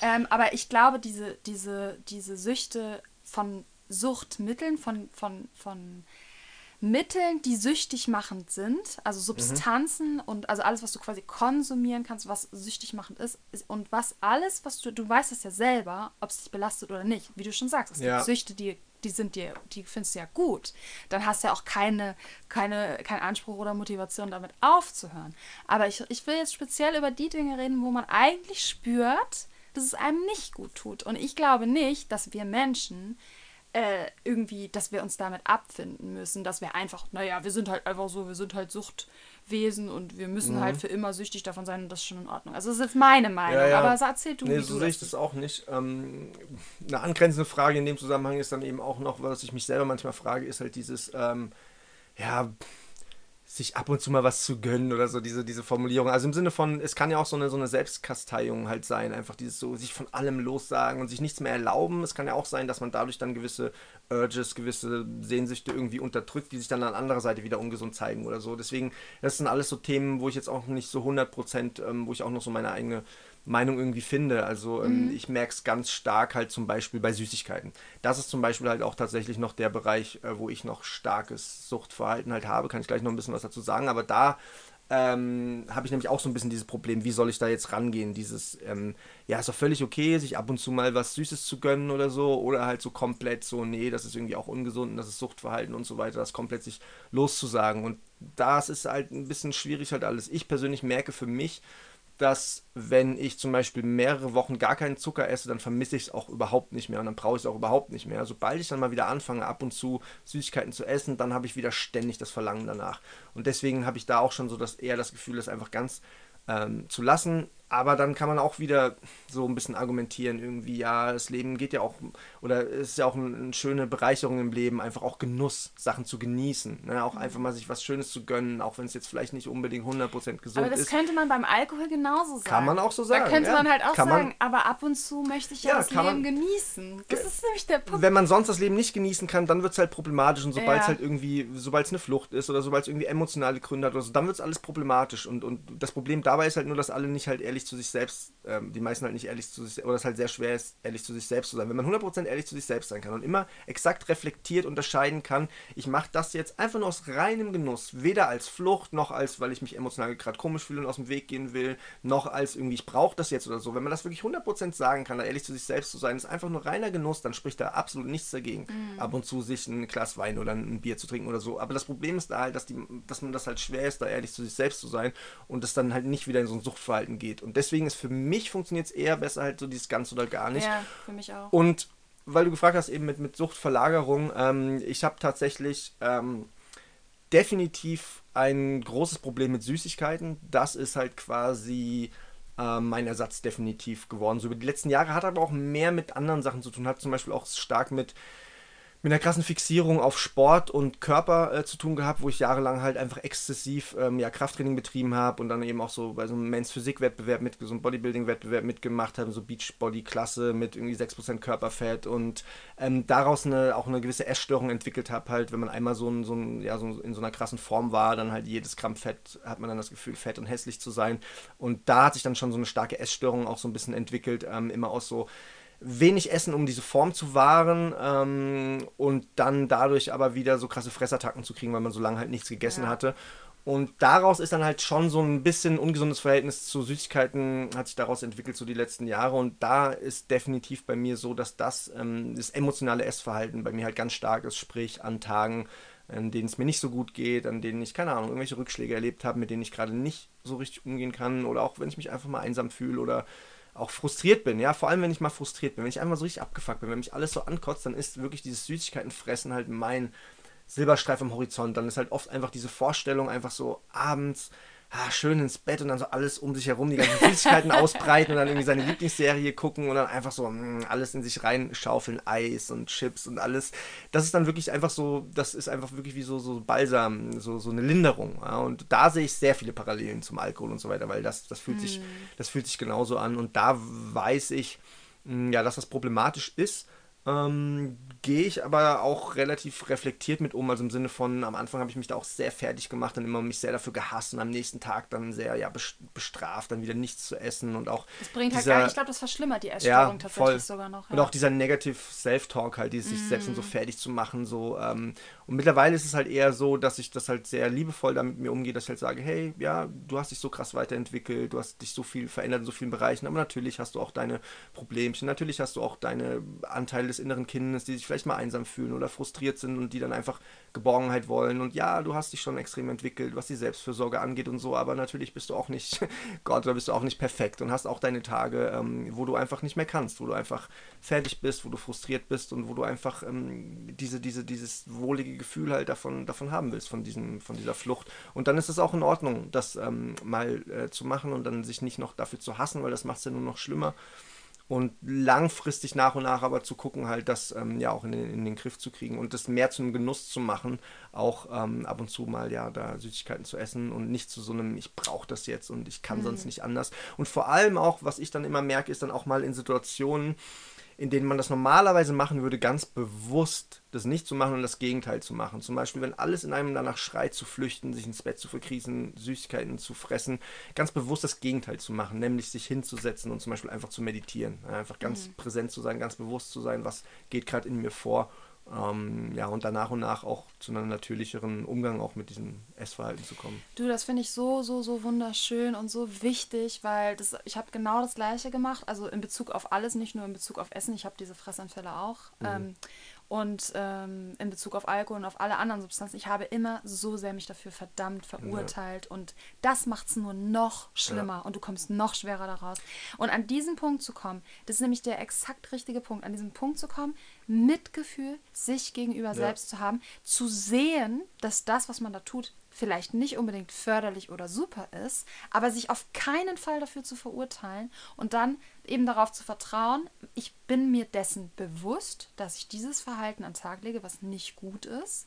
Ähm, aber ich glaube, diese, diese, diese Süchte von Suchtmitteln, von, von, von Mitteln, die süchtig machend sind, also Substanzen mhm. und also alles, was du quasi konsumieren kannst, was süchtig machend ist, ist, und was alles, was du, du weißt es ja selber, ob es dich belastet oder nicht, wie du schon sagst, es ja. gibt Süchte, die die sind dir, die findest du ja gut, dann hast du ja auch keine, keine, keinen Anspruch oder Motivation, damit aufzuhören. Aber ich, ich will jetzt speziell über die Dinge reden, wo man eigentlich spürt, dass es einem nicht gut tut. Und ich glaube nicht, dass wir Menschen äh, irgendwie, dass wir uns damit abfinden müssen, dass wir einfach, naja, wir sind halt einfach so, wir sind halt Suchtwesen und wir müssen mhm. halt für immer süchtig davon sein und das ist schon in Ordnung. Also das ist jetzt meine Meinung, ja, ja. aber erzähl du, nee, so du sehe ich das auch nicht. Ähm, eine angrenzende Frage in dem Zusammenhang ist dann eben auch noch, was ich mich selber manchmal frage, ist halt dieses, ähm, ja, sich ab und zu mal was zu gönnen oder so, diese, diese Formulierung. Also im Sinne von, es kann ja auch so eine, so eine Selbstkasteiung halt sein, einfach dieses so, sich von allem lossagen und sich nichts mehr erlauben. Es kann ja auch sein, dass man dadurch dann gewisse Urges, gewisse Sehnsüchte irgendwie unterdrückt, die sich dann an anderer Seite wieder ungesund zeigen oder so. Deswegen, das sind alles so Themen, wo ich jetzt auch nicht so 100 Prozent, ähm, wo ich auch noch so meine eigene Meinung irgendwie finde. Also ähm, mhm. ich merke es ganz stark halt zum Beispiel bei Süßigkeiten. Das ist zum Beispiel halt auch tatsächlich noch der Bereich, äh, wo ich noch starkes Suchtverhalten halt habe. Kann ich gleich noch ein bisschen was dazu sagen. Aber da ähm, habe ich nämlich auch so ein bisschen dieses Problem, wie soll ich da jetzt rangehen? Dieses, ähm, ja, ist doch völlig okay, sich ab und zu mal was Süßes zu gönnen oder so, oder halt so komplett so, nee, das ist irgendwie auch ungesund und das ist Suchtverhalten und so weiter, das komplett sich loszusagen. Und das ist halt ein bisschen schwierig halt alles. Ich persönlich merke für mich, dass wenn ich zum Beispiel mehrere Wochen gar keinen Zucker esse, dann vermisse ich es auch überhaupt nicht mehr und dann brauche ich es auch überhaupt nicht mehr. Sobald ich dann mal wieder anfange, ab und zu Süßigkeiten zu essen, dann habe ich wieder ständig das Verlangen danach. Und deswegen habe ich da auch schon so das, eher das Gefühl, das einfach ganz ähm, zu lassen. Aber dann kann man auch wieder so ein bisschen argumentieren, irgendwie, ja, das Leben geht ja auch, oder es ist ja auch eine, schöne Bereicherung im Leben, einfach auch Genuss, Sachen zu genießen. Ne? Auch einfach mal sich was Schönes zu gönnen, auch wenn es jetzt vielleicht nicht unbedingt 100% gesund ist. Aber das ist. könnte man beim Alkohol genauso sagen. Kann man auch so sagen. Da könnte ja. man halt auch kann sagen, aber ab und zu möchte ich ja, ja das Leben man, genießen. Das ist nämlich der Punkt. Wenn man sonst das Leben nicht genießen kann, dann wird es halt problematisch und sobald es halt irgendwie, sobald es eine Flucht ist oder sobald es irgendwie emotionale Gründe hat oder so, dann wird es alles problematisch. Und, und das Problem dabei ist halt nur, dass alle nicht halt ehrlich zu sich selbst ähm, die meisten halt nicht ehrlich zu sich, oder es halt sehr schwer ist, ehrlich zu sich selbst zu sein. Wenn man 100% ehrlich zu sich selbst sein kann und immer exakt reflektiert unterscheiden kann, ich mache das jetzt einfach nur aus reinem Genuss, weder als Flucht, noch als, weil ich mich emotional gerade komisch fühle und aus dem Weg gehen will, noch als irgendwie, ich brauche das jetzt oder so. Wenn man das wirklich 100% sagen kann, da ehrlich zu sich selbst zu sein, ist einfach nur reiner Genuss, dann spricht da absolut nichts dagegen, mhm. ab und zu sich ein Glas Wein oder ein Bier zu trinken oder so. Aber das Problem ist da halt, dass, die, dass man das halt schwer ist, da ehrlich zu sich selbst zu sein und es dann halt nicht wieder in so ein Suchtverhalten geht. Und deswegen ist für mich funktioniert es eher besser halt so dieses ganz oder gar nicht. Ja, für mich auch. Und weil du gefragt hast, eben mit, mit Suchtverlagerung, ähm, ich habe tatsächlich ähm, definitiv ein großes Problem mit Süßigkeiten. Das ist halt quasi äh, mein Ersatz definitiv geworden. So über die letzten Jahre hat aber auch mehr mit anderen Sachen zu tun, hat zum Beispiel auch stark mit mit einer krassen Fixierung auf Sport und Körper äh, zu tun gehabt, wo ich jahrelang halt einfach exzessiv ähm, ja, Krafttraining betrieben habe und dann eben auch so bei so einem Men's Physik-Wettbewerb mit, so einem Bodybuilding-Wettbewerb mitgemacht habe, so Beachbody-Klasse mit irgendwie 6% Körperfett und ähm, daraus eine, auch eine gewisse Essstörung entwickelt habe, halt, wenn man einmal so, ein, so, ein, ja, so in so einer krassen Form war, dann halt jedes Gramm Fett hat man dann das Gefühl, fett und hässlich zu sein. Und da hat sich dann schon so eine starke Essstörung auch so ein bisschen entwickelt, ähm, immer aus so wenig essen, um diese Form zu wahren ähm, und dann dadurch aber wieder so krasse Fressattacken zu kriegen, weil man so lange halt nichts gegessen ja. hatte. Und daraus ist dann halt schon so ein bisschen ungesundes Verhältnis zu Süßigkeiten hat sich daraus entwickelt, so die letzten Jahre. Und da ist definitiv bei mir so, dass das, ähm, das emotionale Essverhalten bei mir halt ganz stark ist. Sprich, an Tagen, an denen es mir nicht so gut geht, an denen ich, keine Ahnung, irgendwelche Rückschläge erlebt habe, mit denen ich gerade nicht so richtig umgehen kann. Oder auch wenn ich mich einfach mal einsam fühle oder auch frustriert bin, ja, vor allem wenn ich mal frustriert bin, wenn ich einfach so richtig abgefuckt bin, wenn mich alles so ankotzt, dann ist wirklich dieses Süßigkeitenfressen halt mein Silberstreif am Horizont. Dann ist halt oft einfach diese Vorstellung, einfach so abends ah, schön ins Bett und dann so alles um sich herum, die ganzen Süßigkeiten ausbreiten und dann irgendwie seine Lieblingsserie gucken und dann einfach so mh, mm, alles in sich reinschaufeln, Eis und Chips und alles. Das ist dann wirklich einfach so, das ist einfach wirklich wie so, so Balsam, so, so eine Linderung. Ja? Und da sehe ich sehr viele Parallelen zum Alkohol und so weiter, weil das, das, fühlt, hm. sich, das fühlt sich genauso an und da weiß ich, mh, ja, dass das problematisch ist ähm, gehe ich aber auch relativ reflektiert mit um. Also im Sinne von, am Anfang habe ich mich da auch sehr fertig gemacht und immer mich sehr dafür gehasst und am nächsten Tag dann sehr ja, bestraft, dann wieder nichts zu essen und auch. Das bringt halt dieser, halt gar nicht, ich glaube, das verschlimmert die Essstörung ja, tatsächlich voll. sogar noch. Ja. Und auch dieser Negative Self-Talk halt, dieses mm. sich selbst so fertig zu machen. So, ähm, und mittlerweile ist es halt eher so, dass ich das halt sehr liebevoll damit mir umgehe, dass ich halt sage, hey, ja, du hast dich so krass weiterentwickelt, du hast dich so viel verändert in so vielen Bereichen, aber natürlich hast du auch deine Problemchen, natürlich hast du auch deine Anteile des inneren Kindes, die sich vielleicht mal einsam fühlen oder frustriert sind und die dann einfach Geborgenheit wollen. Und ja, du hast dich schon extrem entwickelt, was die Selbstfürsorge angeht und so, aber natürlich bist du auch nicht Gott oder bist du auch nicht perfekt und hast auch deine Tage, ähm, wo du einfach nicht mehr kannst, wo du einfach fertig bist, wo du frustriert bist und wo du einfach ähm, diese, diese, dieses wohlige Gefühl halt davon, davon haben willst, von, diesem, von dieser Flucht. Und dann ist es auch in Ordnung, das ähm, mal äh, zu machen und dann sich nicht noch dafür zu hassen, weil das macht es ja nur noch schlimmer und langfristig nach und nach aber zu gucken, halt das ähm, ja auch in den, in den Griff zu kriegen und das mehr zu einem Genuss zu machen, auch ähm, ab und zu mal ja da Süßigkeiten zu essen und nicht zu so einem, ich brauche das jetzt und ich kann mhm. sonst nicht anders. Und vor allem auch, was ich dann immer merke, ist dann auch mal in Situationen, in denen man das normalerweise machen würde, ganz bewusst das nicht zu machen und das Gegenteil zu machen. Zum Beispiel, wenn alles in einem danach schreit, zu flüchten, sich ins Bett zu verkriechen, Süßigkeiten zu fressen, ganz bewusst das Gegenteil zu machen, nämlich sich hinzusetzen und zum Beispiel einfach zu meditieren. Einfach ganz mhm. präsent zu sein, ganz bewusst zu sein, was geht gerade in mir vor ähm, ja, und dann nach und nach auch zu einem natürlicheren Umgang auch mit diesem Essverhalten zu kommen. Du, das finde ich so, so, so wunderschön und so wichtig, weil das, ich habe genau das Gleiche gemacht, also in Bezug auf alles, nicht nur in Bezug auf Essen, ich habe diese Fressanfälle auch. Mhm. Ähm, und ähm, in Bezug auf Alkohol und auf alle anderen Substanzen, ich habe immer so sehr mich dafür verdammt verurteilt. Ja. Und das macht es nur noch schlimmer ja. und du kommst noch schwerer daraus. Und an diesen Punkt zu kommen, das ist nämlich der exakt richtige Punkt, an diesen Punkt zu kommen, Mitgefühl sich gegenüber ja. selbst zu haben, zu sehen, dass das, was man da tut, vielleicht nicht unbedingt förderlich oder super ist, aber sich auf keinen Fall dafür zu verurteilen und dann eben darauf zu vertrauen, ich bin mir dessen bewusst, dass ich dieses Verhalten an den Tag lege, was nicht gut ist,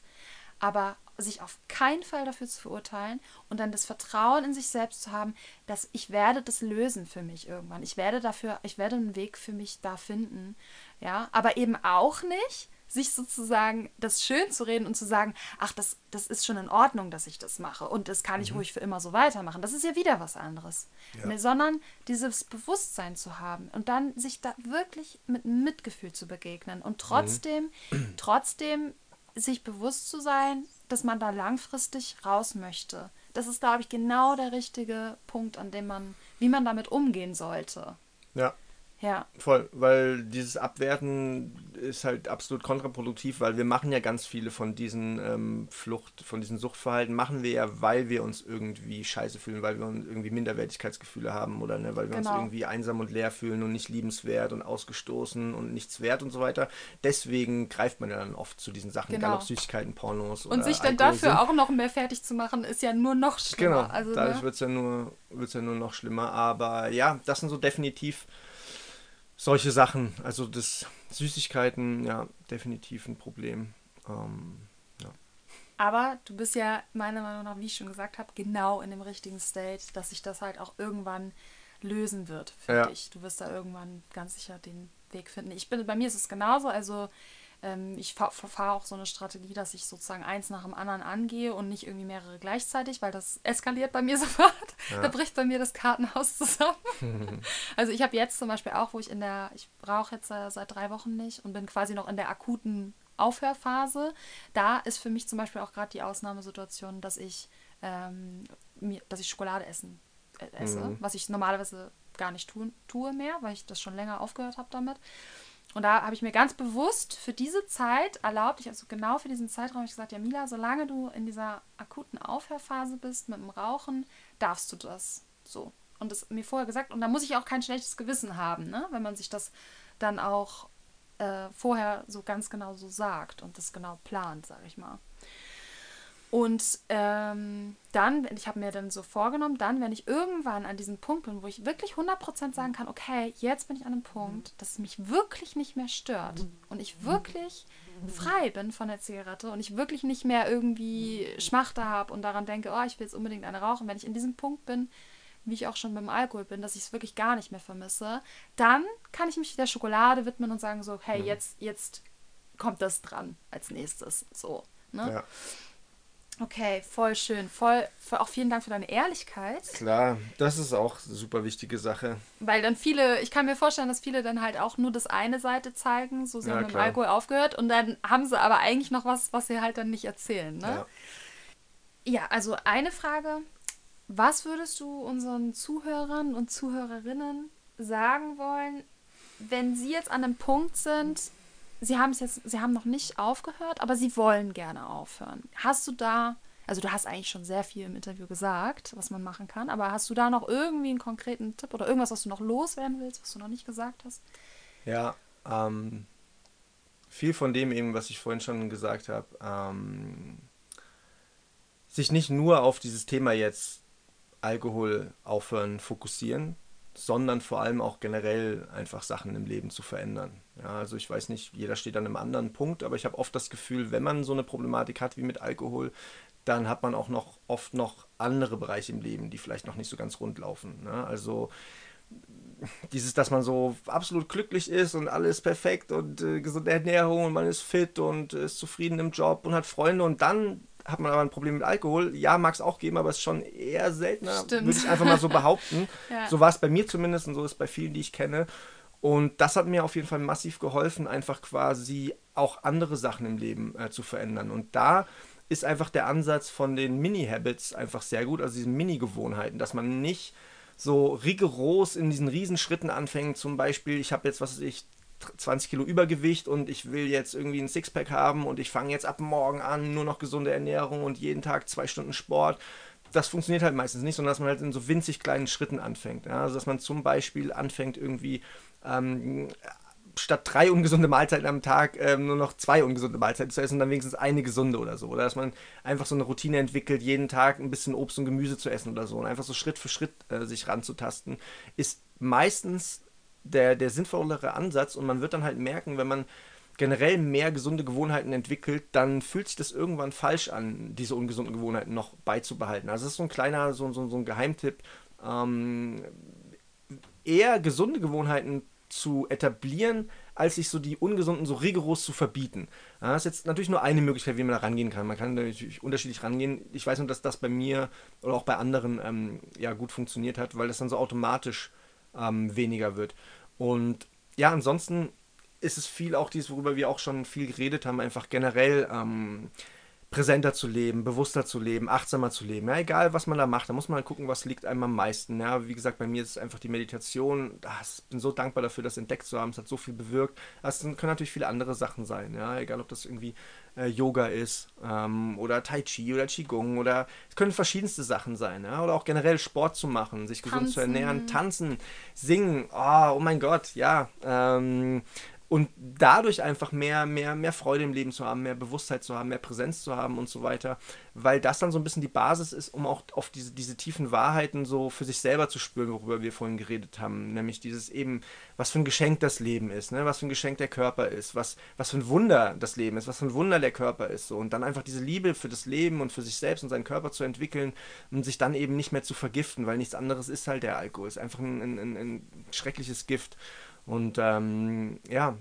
aber sich auf keinen Fall dafür zu verurteilen und dann das Vertrauen in sich selbst zu haben, dass ich werde das lösen für mich irgendwann. Ich werde dafür, ich werde einen Weg für mich da finden, ja, aber eben auch nicht sich sozusagen das schön zu reden und zu sagen, ach, das, das ist schon in Ordnung, dass ich das mache und das kann ich mhm. ruhig für immer so weitermachen. Das ist ja wieder was anderes. Ja. Nee, sondern dieses Bewusstsein zu haben und dann sich da wirklich mit Mitgefühl zu begegnen und trotzdem, mhm. trotzdem sich bewusst zu sein, dass man da langfristig raus möchte. Das ist, glaube ich, genau der richtige Punkt, an dem man, wie man damit umgehen sollte. Ja, Ja. Voll, weil dieses Abwerten ist halt absolut kontraproduktiv, weil wir machen ja ganz viele von diesen ähm, Flucht, von diesen Suchtverhalten, machen wir ja, weil wir uns irgendwie scheiße fühlen, weil wir uns irgendwie Minderwertigkeitsgefühle haben oder ne, weil wir Genau. uns irgendwie einsam und leer fühlen und nicht liebenswert und ausgestoßen und nichts wert und so weiter. Deswegen greift man ja dann oft zu diesen Sachen, egal Genau. ob Süßigkeiten, Pornos Und oder sich dann Alkohol dafür sind. auch noch mehr fertig zu machen, ist ja nur noch schlimmer. Genau, also, dadurch ne? wird es ja, nur, wird's ja nur noch schlimmer. Aber ja, das sind so definitiv solche Sachen. Also das Süßigkeiten, ja, definitiv ein Problem. Ähm, ja. Aber du bist ja meiner Meinung nach, wie ich schon gesagt habe, genau in dem richtigen State, dass sich das halt auch irgendwann lösen wird für Ja. dich. Du wirst da irgendwann ganz sicher den Weg finden. Ich bin, bei mir ist es genauso. Also ähm, ich fa- fahre auch so eine Strategie, dass ich sozusagen eins nach dem anderen angehe und nicht irgendwie mehrere gleichzeitig, weil das eskaliert bei mir sofort. Ja. Da bricht bei mir das Kartenhaus zusammen. also ich habe jetzt zum Beispiel auch, wo ich in der, ich rauche jetzt äh, seit drei Wochen nicht und bin quasi noch in der akuten Aufhörphase. Da ist für mich zum Beispiel auch gerade die Ausnahmesituation, dass ich, ähm, mir, dass ich Schokolade essen äh, esse, Mhm. was ich normalerweise gar nicht tun, tue mehr, weil ich das schon länger aufgehört habe damit. Und da habe ich mir ganz bewusst für diese Zeit erlaubt, ich also genau für diesen Zeitraum, habe ich gesagt, ja Mila, solange du in dieser akuten Aufhörphase bist mit dem Rauchen, darfst du das so. Und das mir vorher gesagt, und da muss ich auch kein schlechtes Gewissen haben, ne? wenn man sich das dann auch äh, vorher so ganz genau so sagt und das genau plant, sage ich mal. Und ähm, dann, ich habe mir dann so vorgenommen, dann, wenn ich irgendwann an diesem Punkt bin, wo ich wirklich 100% sagen kann, okay, jetzt bin ich an einem Punkt, dass es mich wirklich nicht mehr stört und ich wirklich frei bin von der Zigarette und ich wirklich nicht mehr irgendwie Schmachte habe und daran denke, oh, ich will jetzt unbedingt eine rauchen. Wenn ich in diesem Punkt bin, wie ich auch schon beim Alkohol bin, dass ich es wirklich gar nicht mehr vermisse, dann kann ich mich der Schokolade widmen und sagen so, hey, jetzt, jetzt kommt das dran als nächstes. So. Ne? ja. Okay, voll schön. Voll, voll, auch vielen Dank für deine Ehrlichkeit. Klar, das ist auch eine super wichtige Sache. Weil dann viele, ich kann mir vorstellen, dass viele dann halt auch nur das eine Seite zeigen, so sie Ja, haben mit. Alkohol aufgehört und dann haben sie aber eigentlich noch was, was sie halt dann nicht erzählen. Ne? Ja. Ja, also eine Frage. Was würdest du unseren Zuhörern und Zuhörerinnen sagen wollen, wenn sie jetzt an einem Punkt sind, sie haben es jetzt, sie haben noch nicht aufgehört, aber sie wollen gerne aufhören. Hast du da, also du hast eigentlich schon sehr viel im Interview gesagt, was man machen kann, aber hast du da noch irgendwie einen konkreten Tipp oder irgendwas, was du noch loswerden willst, was du noch nicht gesagt hast? Ja, ähm, viel von dem eben, was ich vorhin schon gesagt habe, ähm, sich nicht nur auf dieses Thema jetzt Alkohol aufhören fokussieren, sondern vor allem auch generell einfach Sachen im Leben zu verändern. Ja, also ich weiß nicht, jeder steht an einem anderen Punkt, aber ich habe oft das Gefühl, wenn man so eine Problematik hat wie mit Alkohol, dann hat man auch noch oft noch andere Bereiche im Leben, die vielleicht noch nicht so ganz rund laufen. Ne? Also dieses, dass man so absolut glücklich ist und alles perfekt und äh, gesunde Ernährung und man ist fit und ist zufrieden im Job und hat Freunde und dann hat man aber ein Problem mit Alkohol. Ja, mag es auch geben, aber es ist schon eher seltener, Stimmt. würde ich einfach mal so behaupten. Ja. So war es bei mir zumindest und so ist es bei vielen, die ich kenne. Und das hat mir auf jeden Fall massiv geholfen, einfach quasi auch andere Sachen im Leben äh, zu verändern. Und da ist einfach der Ansatz von den Mini-Habits einfach sehr gut, also diesen Mini-Gewohnheiten, dass man nicht so rigoros in diesen Riesenschritten anfängt. Zum Beispiel, ich habe jetzt, was weiß ich, 20 Kilo Übergewicht und ich will jetzt irgendwie ein Sixpack haben und ich fange jetzt ab morgen an, nur noch gesunde Ernährung und jeden Tag zwei Stunden Sport. Das funktioniert halt meistens nicht, sondern dass man halt in so winzig kleinen Schritten anfängt. Ja? Also dass man zum Beispiel anfängt, irgendwie ähm, statt drei ungesunde Mahlzeiten am Tag ähm, nur noch zwei ungesunde Mahlzeiten zu essen und dann wenigstens eine gesunde oder so. Oder dass man einfach so eine Routine entwickelt, jeden Tag ein bisschen Obst und Gemüse zu essen oder so. Und einfach so Schritt für Schritt äh, sich ranzutasten, ist meistens der, der sinnvollere Ansatz und man wird dann halt merken, wenn man generell mehr gesunde Gewohnheiten entwickelt, dann fühlt sich das irgendwann falsch an, diese ungesunden Gewohnheiten noch beizubehalten. Also das ist so ein kleiner, so, so, so ein Geheimtipp. Ähm, eher gesunde Gewohnheiten zu etablieren, als sich so die ungesunden so rigoros zu verbieten. Ja, das ist jetzt natürlich nur eine Möglichkeit, wie man da rangehen kann. Man kann natürlich unterschiedlich rangehen. Ich weiß nur, dass das bei mir oder auch bei anderen ähm, ja gut funktioniert hat, weil das dann so automatisch ähm, weniger wird. Und ja, ansonsten ist es viel auch dies, worüber wir auch schon viel geredet haben, einfach generell ähm, präsenter zu leben, bewusster zu leben, achtsamer zu leben. Ja, egal, was man da macht, da muss man halt gucken, was liegt einem am meisten. Ja, wie gesagt, bei mir ist es einfach die Meditation. Ah, ich bin so dankbar dafür, das entdeckt zu haben. Es hat so viel bewirkt. Es können natürlich viele andere Sachen sein. Ja, egal, ob das irgendwie äh, Yoga ist ähm, oder Tai Chi oder Qigong oder es können verschiedenste Sachen sein. Ja, oder auch generell Sport zu machen, sich gesund tanzen. zu ernähren, tanzen, singen. Oh, oh mein Gott, ja. Ähm, und dadurch einfach mehr, mehr, mehr Freude im Leben zu haben, mehr Bewusstheit zu haben, mehr Präsenz zu haben und so weiter, weil das dann so ein bisschen die Basis ist, um auch auf diese, diese tiefen Wahrheiten so für sich selber zu spüren, worüber wir vorhin geredet haben, nämlich dieses eben, was für ein Geschenk das Leben ist, ne? was für ein Geschenk der Körper ist, was, was für ein Wunder das Leben ist, was für ein Wunder der Körper ist, so und dann einfach diese Liebe für das Leben und für sich selbst und seinen Körper zu entwickeln und sich dann eben nicht mehr zu vergiften, weil nichts anderes ist halt der Alkohol, ist einfach ein, ein, ein schreckliches Gift. Und ähm, ja,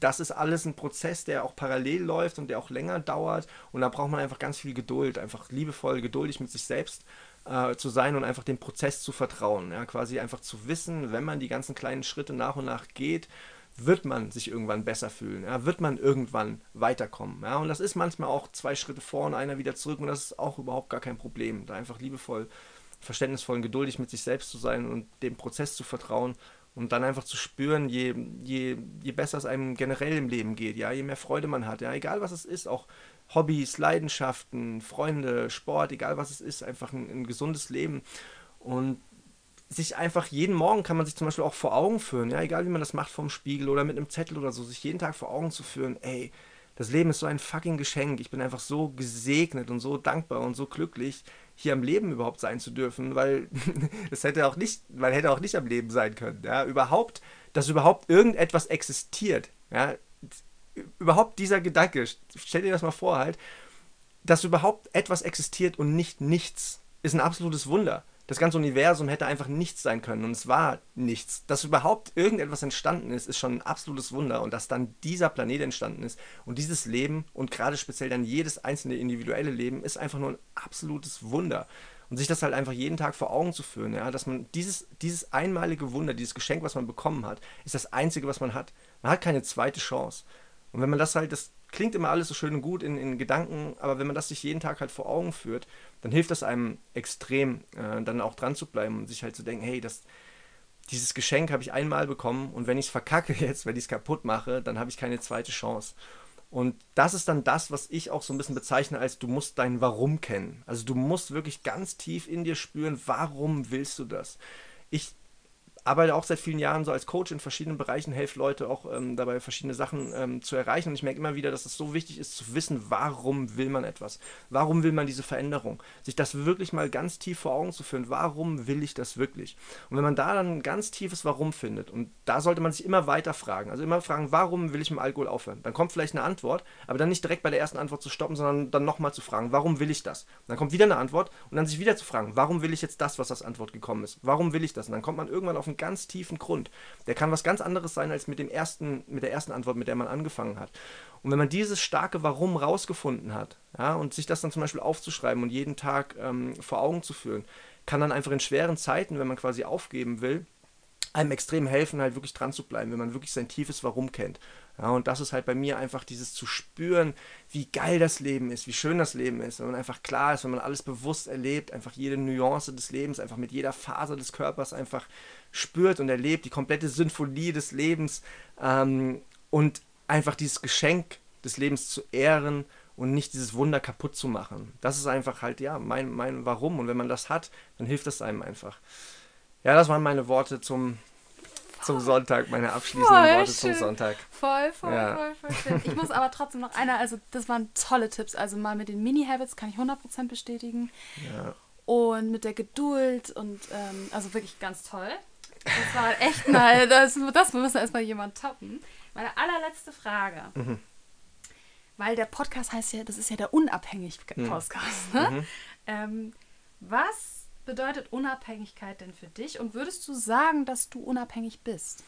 das ist alles ein Prozess, der auch parallel läuft und der auch länger dauert. Und da braucht man einfach ganz viel Geduld, einfach liebevoll, geduldig mit sich selbst äh, zu sein und einfach dem Prozess zu vertrauen. Ja, quasi einfach zu wissen, wenn man die ganzen kleinen Schritte nach und nach geht, wird man sich irgendwann besser fühlen, ja, wird man irgendwann weiterkommen. Ja, und das ist manchmal auch zwei Schritte vor und einer wieder zurück und das ist auch überhaupt gar kein Problem. Da einfach liebevoll, verständnisvoll und geduldig mit sich selbst zu sein und dem Prozess zu vertrauen und dann einfach zu spüren, je, je, je besser es einem generell im Leben geht, ja, je mehr Freude man hat, ja, egal was es ist, auch Hobbys, Leidenschaften, Freunde, Sport, egal was es ist, einfach ein, ein gesundes Leben. Und sich einfach jeden Morgen kann man sich zum Beispiel auch vor Augen führen, ja, egal wie man das macht vom Spiegel oder mit einem Zettel oder so, sich jeden Tag vor Augen zu führen, ey, das Leben ist so ein fucking Geschenk. Ich bin einfach so gesegnet und so dankbar und so glücklich, hier am Leben überhaupt sein zu dürfen, weil es hätte auch nicht, man hätte auch nicht am Leben sein können. Ja, überhaupt, dass überhaupt irgendetwas existiert. Ja, überhaupt dieser Gedanke, stell dir das mal vor halt, dass überhaupt etwas existiert und nicht nichts, ist ein absolutes Wunder das ganze Universum hätte einfach nichts sein können und es war nichts. Dass überhaupt irgendetwas entstanden ist, ist schon ein absolutes Wunder und dass dann dieser Planet entstanden ist und dieses Leben und gerade speziell dann jedes einzelne individuelle Leben ist einfach nur ein absolutes Wunder. Und sich das halt einfach jeden Tag vor Augen zu führen, ja, dass man dieses, dieses einmalige Wunder, dieses Geschenk, was man bekommen hat, ist das einzige, was man hat. Man hat keine zweite Chance. Und wenn man das halt, das klingt immer alles so schön und gut in, in Gedanken, aber wenn man das sich jeden Tag halt vor Augen führt, dann hilft das einem extrem, äh, dann auch dran zu bleiben und sich halt zu denken, hey, das, dieses Geschenk habe ich einmal bekommen und wenn ich es verkacke jetzt, wenn ich es kaputt mache, dann habe ich keine zweite Chance. Und das ist dann das, was ich auch so ein bisschen bezeichne als du musst dein Warum kennen. Also du musst wirklich ganz tief in dir spüren, warum willst du das? Ich arbeite auch seit vielen Jahren so als Coach in verschiedenen Bereichen, helfe Leute auch ähm, dabei, verschiedene Sachen ähm, zu erreichen. Und ich merke immer wieder, dass es so wichtig ist, zu wissen, warum will man etwas? Warum will man diese Veränderung? Sich das wirklich mal ganz tief vor Augen zu führen. Warum will ich das wirklich? Und wenn man da dann ein ganz tiefes Warum findet, und da sollte man sich immer weiter fragen, also immer fragen, warum will ich mit Alkohol aufhören? Dann kommt vielleicht eine Antwort, aber dann nicht direkt bei der ersten Antwort zu stoppen, sondern dann nochmal zu fragen, warum will ich das? Und dann kommt wieder eine Antwort und dann sich wieder zu fragen, warum will ich jetzt das, was als Antwort gekommen ist? Warum will ich das? Und dann kommt man irgendwann auf einen ganz tiefen Grund. Der kann was ganz anderes sein als mit dem ersten, mit der ersten Antwort, mit der man angefangen hat. Und wenn man dieses starke Warum rausgefunden hat, ja, und sich das dann zum Beispiel aufzuschreiben und jeden Tag ähm, vor Augen zu führen, kann dann einfach in schweren Zeiten, wenn man quasi aufgeben will, einem extrem helfen, halt wirklich dran zu bleiben, wenn man wirklich sein tiefes Warum kennt. Ja, und das ist halt bei mir einfach dieses zu spüren, wie geil das Leben ist, wie schön das Leben ist, wenn man einfach klar ist, wenn man alles bewusst erlebt, einfach jede Nuance des Lebens, einfach mit jeder Faser des Körpers einfach spürt und erlebt, die komplette Symphonie des Lebens ähm, und einfach dieses Geschenk des Lebens zu ehren und nicht dieses Wunder kaputt zu machen. Das ist einfach halt, ja, mein, mein Warum. Und wenn man das hat, dann hilft es einem einfach. Ja, das waren meine Worte zum, zum Sonntag, meine abschließenden voll Worte schön. zum Sonntag. Voll, voll, ja. voll, voll schön. Ich muss aber trotzdem noch einer, also das waren tolle Tipps. Also mal mit den Mini-Habits kann ich 100% bestätigen. Ja. Und mit der Geduld und ähm, also wirklich ganz toll. Das war echt mal, das, das müssen erstmal jemand toppen. Meine allerletzte Frage. Mhm. Weil der Podcast heißt ja, das ist ja der Unabhängig-Podcast. Mhm. Ne? Mhm. Ähm, was bedeutet Unabhängigkeit denn für dich? Und würdest du sagen, dass du unabhängig bist?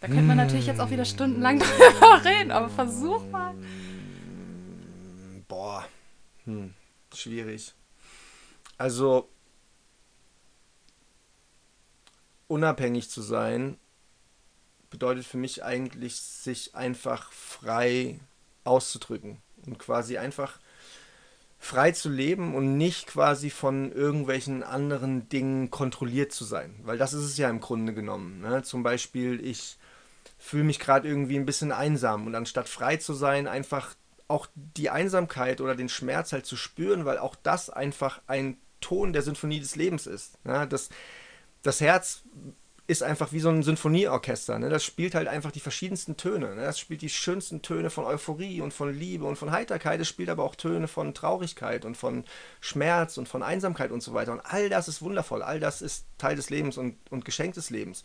Da könnte man natürlich jetzt auch wieder stundenlang drüber reden, aber versuch mal. Boah, hm. schwierig. Also, unabhängig zu sein, bedeutet für mich eigentlich, sich einfach frei auszudrücken und quasi einfach frei zu leben und nicht quasi von irgendwelchen anderen Dingen kontrolliert zu sein. Weil das ist es ja im Grunde genommen. Ne? Zum Beispiel, ich fühle mich gerade irgendwie ein bisschen einsam und anstatt frei zu sein, einfach auch die Einsamkeit oder den Schmerz halt zu spüren, weil auch das einfach ein Ton der Sinfonie des Lebens ist. Ja? Das, das Herz ist einfach wie so ein Sinfonieorchester. Ne? Das spielt halt einfach die verschiedensten Töne. Ne? Das spielt die schönsten Töne von Euphorie und von Liebe und von Heiterkeit. Es spielt aber auch Töne von Traurigkeit und von Schmerz und von Einsamkeit und so weiter. Und all das ist wundervoll. All das ist Teil des Lebens und, und Geschenk des Lebens.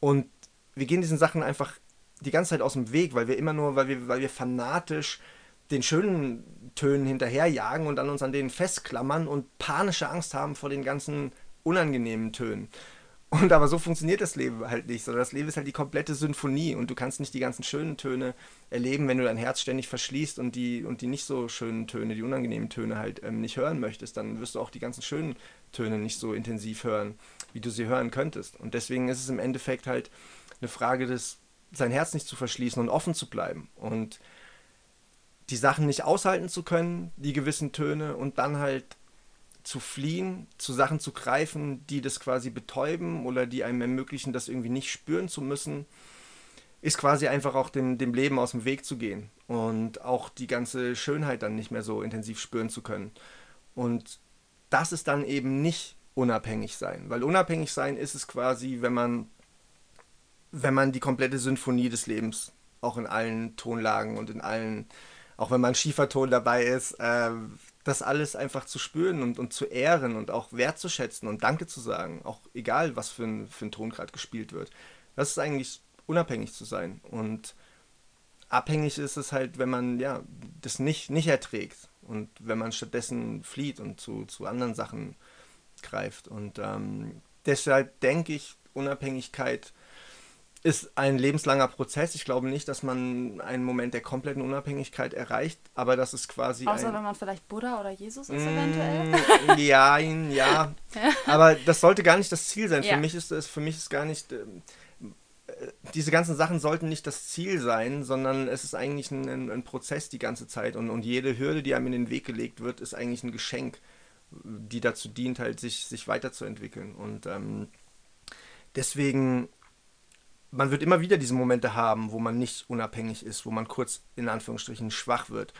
Und wir gehen diesen Sachen einfach die ganze Zeit aus dem Weg, weil wir immer nur, weil wir, weil wir fanatisch den schönen Tönen hinterherjagen und an uns an denen festklammern und panische Angst haben vor den ganzen unangenehmen Tönen. Und aber so funktioniert das Leben halt nicht, sondern das Leben ist halt die komplette Symphonie und du kannst nicht die ganzen schönen Töne erleben, wenn du dein Herz ständig verschließt und die, und die nicht so schönen Töne, die unangenehmen Töne halt ähm, nicht hören möchtest, dann wirst du auch die ganzen schönen Töne nicht so intensiv hören, wie du sie hören könntest. Und deswegen ist es im Endeffekt halt eine Frage des, sein Herz nicht zu verschließen und offen zu bleiben und die Sachen nicht aushalten zu können, die gewissen Töne und dann halt zu fliehen, zu Sachen zu greifen, die das quasi betäuben oder die einem ermöglichen, das irgendwie nicht spüren zu müssen, ist quasi einfach auch dem, dem Leben aus dem Weg zu gehen und auch die ganze Schönheit dann nicht mehr so intensiv spüren zu können. Und das ist dann eben nicht unabhängig sein, weil unabhängig sein ist es quasi, wenn man, wenn man die komplette Symphonie des Lebens auch in allen Tonlagen und in allen, auch wenn man Schieferton dabei ist, äh, das alles einfach zu spüren und, und zu ehren und auch wertzuschätzen und Danke zu sagen, auch egal, was für ein, für ein Ton gerade gespielt wird. Das ist eigentlich unabhängig zu sein. Und abhängig ist es halt, wenn man ja das nicht, nicht erträgt und wenn man stattdessen flieht und zu, zu anderen Sachen greift. Und ähm, deshalb denke ich, Unabhängigkeit ist ein lebenslanger Prozess. Ich glaube nicht, dass man einen Moment der kompletten Unabhängigkeit erreicht, aber das ist quasi. Außer wenn man vielleicht Buddha oder Jesus ist, eventuell. Mm, ja, ja. aber das sollte gar nicht das Ziel sein. Ja. Für mich ist es, für mich ist gar nicht. Ähm, äh, diese ganzen Sachen sollten nicht das Ziel sein, sondern es ist eigentlich ein, ein, ein Prozess die ganze Zeit. Und, und jede Hürde, die einem in den Weg gelegt wird, ist eigentlich ein Geschenk, die dazu dient, halt sich, sich weiterzuentwickeln. Und ähm, deswegen man wird immer wieder diese Momente haben, wo man nicht unabhängig ist, wo man kurz in Anführungsstrichen schwach wird.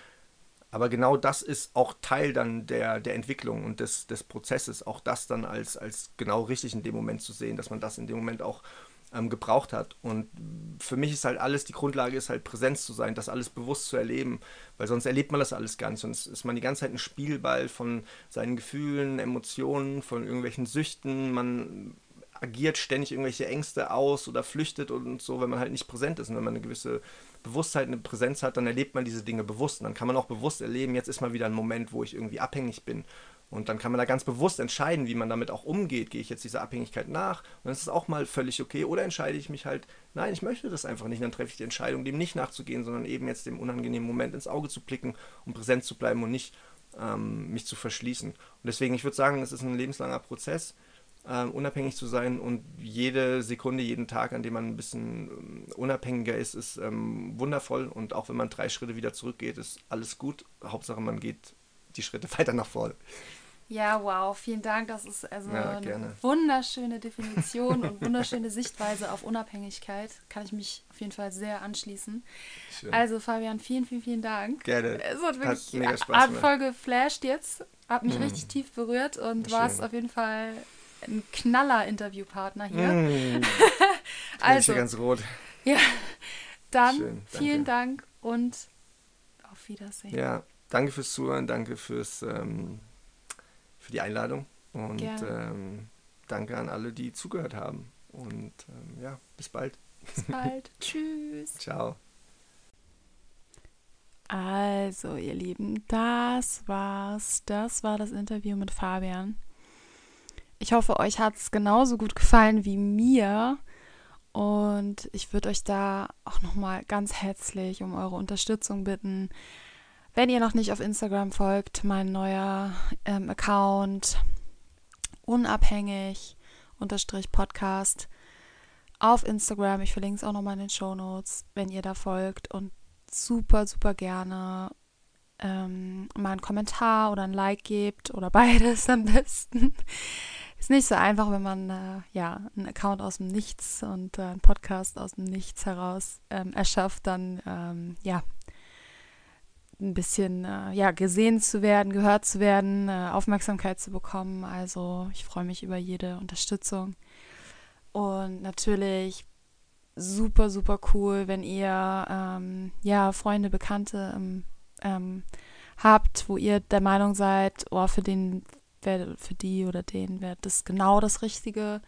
Aber genau das ist auch Teil dann der, der Entwicklung und des, des Prozesses, auch das dann als, als genau richtig in dem Moment zu sehen, dass man das in dem Moment auch ähm, gebraucht hat. Und für mich ist halt alles, die Grundlage ist halt Präsenz zu sein, das alles bewusst zu erleben, weil sonst erlebt man das alles gar nicht. Sonst ist man die ganze Zeit ein Spielball von seinen Gefühlen, Emotionen, von irgendwelchen Süchten. Man agiert ständig irgendwelche Ängste aus oder flüchtet und so, wenn man halt nicht präsent ist. Und wenn man eine gewisse Bewusstheit, eine Präsenz hat, dann erlebt man diese Dinge bewusst. Und dann kann man auch bewusst erleben, jetzt ist mal wieder ein Moment, wo ich irgendwie abhängig bin. Und dann kann man da ganz bewusst entscheiden, wie man damit auch umgeht. Gehe ich jetzt dieser Abhängigkeit nach? Und dann ist es auch mal völlig okay. Oder entscheide ich mich halt, nein, ich möchte das einfach nicht. Und dann treffe ich die Entscheidung, dem nicht nachzugehen, sondern eben jetzt dem unangenehmen Moment ins Auge zu blicken und präsent zu bleiben und nicht ähm, mich zu verschließen. Und deswegen, ich würde sagen, es ist ein lebenslanger Prozess äh, unabhängig zu sein und jede Sekunde, jeden Tag, an dem man ein bisschen ähm, unabhängiger ist, ist ähm, wundervoll und auch wenn man drei Schritte wieder zurückgeht, ist alles gut. Hauptsache, man geht die Schritte weiter nach vorne. Ja, wow, vielen Dank. Das ist also ja, eine wunderschöne Definition und wunderschöne Sichtweise auf Unabhängigkeit. Kann ich mich auf jeden Fall sehr anschließen. Schön. Also, Fabian, vielen, vielen, vielen Dank. Gerne. Es hat wirklich hat mega Spaß hat voll geflasht jetzt. Hat mich mhm. richtig tief berührt und war es auf jeden Fall ein Knaller-Interviewpartner hier. Mm, also, ganz rot. Ja, dann Schön, vielen Dank und auf Wiedersehen. Ja, danke fürs Zuhören, danke fürs, ähm, für die Einladung und ähm, danke an alle, die zugehört haben. Und ähm, ja, bis bald. Bis bald. Tschüss. Ciao. Also, ihr Lieben, das war's. Das war das Interview mit Fabian. Ich hoffe, euch hat es genauso gut gefallen wie mir. Und ich würde euch da auch nochmal ganz herzlich um eure Unterstützung bitten. Wenn ihr noch nicht auf Instagram folgt, mein neuer ähm, Account unabhängig unterstrich Podcast auf Instagram. Ich verlinke es auch nochmal in den Show Notes, wenn ihr da folgt und super, super gerne ähm, mal einen Kommentar oder ein Like gebt oder beides am besten. Ist nicht so einfach, wenn man äh, ja einen Account aus dem Nichts und äh, einen Podcast aus dem Nichts heraus ähm, erschafft, dann ähm, ja ein bisschen äh, ja gesehen zu werden, gehört zu werden, äh, Aufmerksamkeit zu bekommen. Also ich freue mich über jede Unterstützung und natürlich super super cool, wenn ihr ähm, ja Freunde, Bekannte ähm, ähm, habt, wo ihr der Meinung seid, oh, für den, für die oder den wäre das genau das Richtige,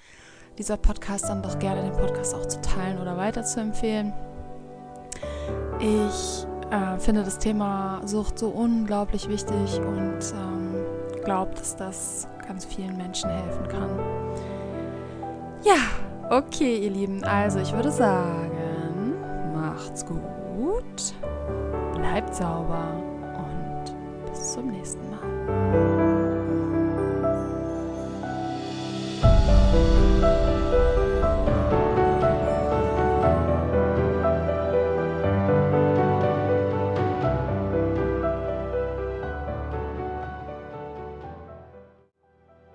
dieser Podcast, dann doch gerne den Podcast auch zu teilen oder weiter zu empfehlen. Ich äh, finde das Thema Sucht so unglaublich wichtig und ähm, glaube, dass das ganz vielen Menschen helfen kann. Ja, okay, ihr Lieben. Also, ich würde sagen, macht's gut bleibt sauber und bis zum nächsten Mal.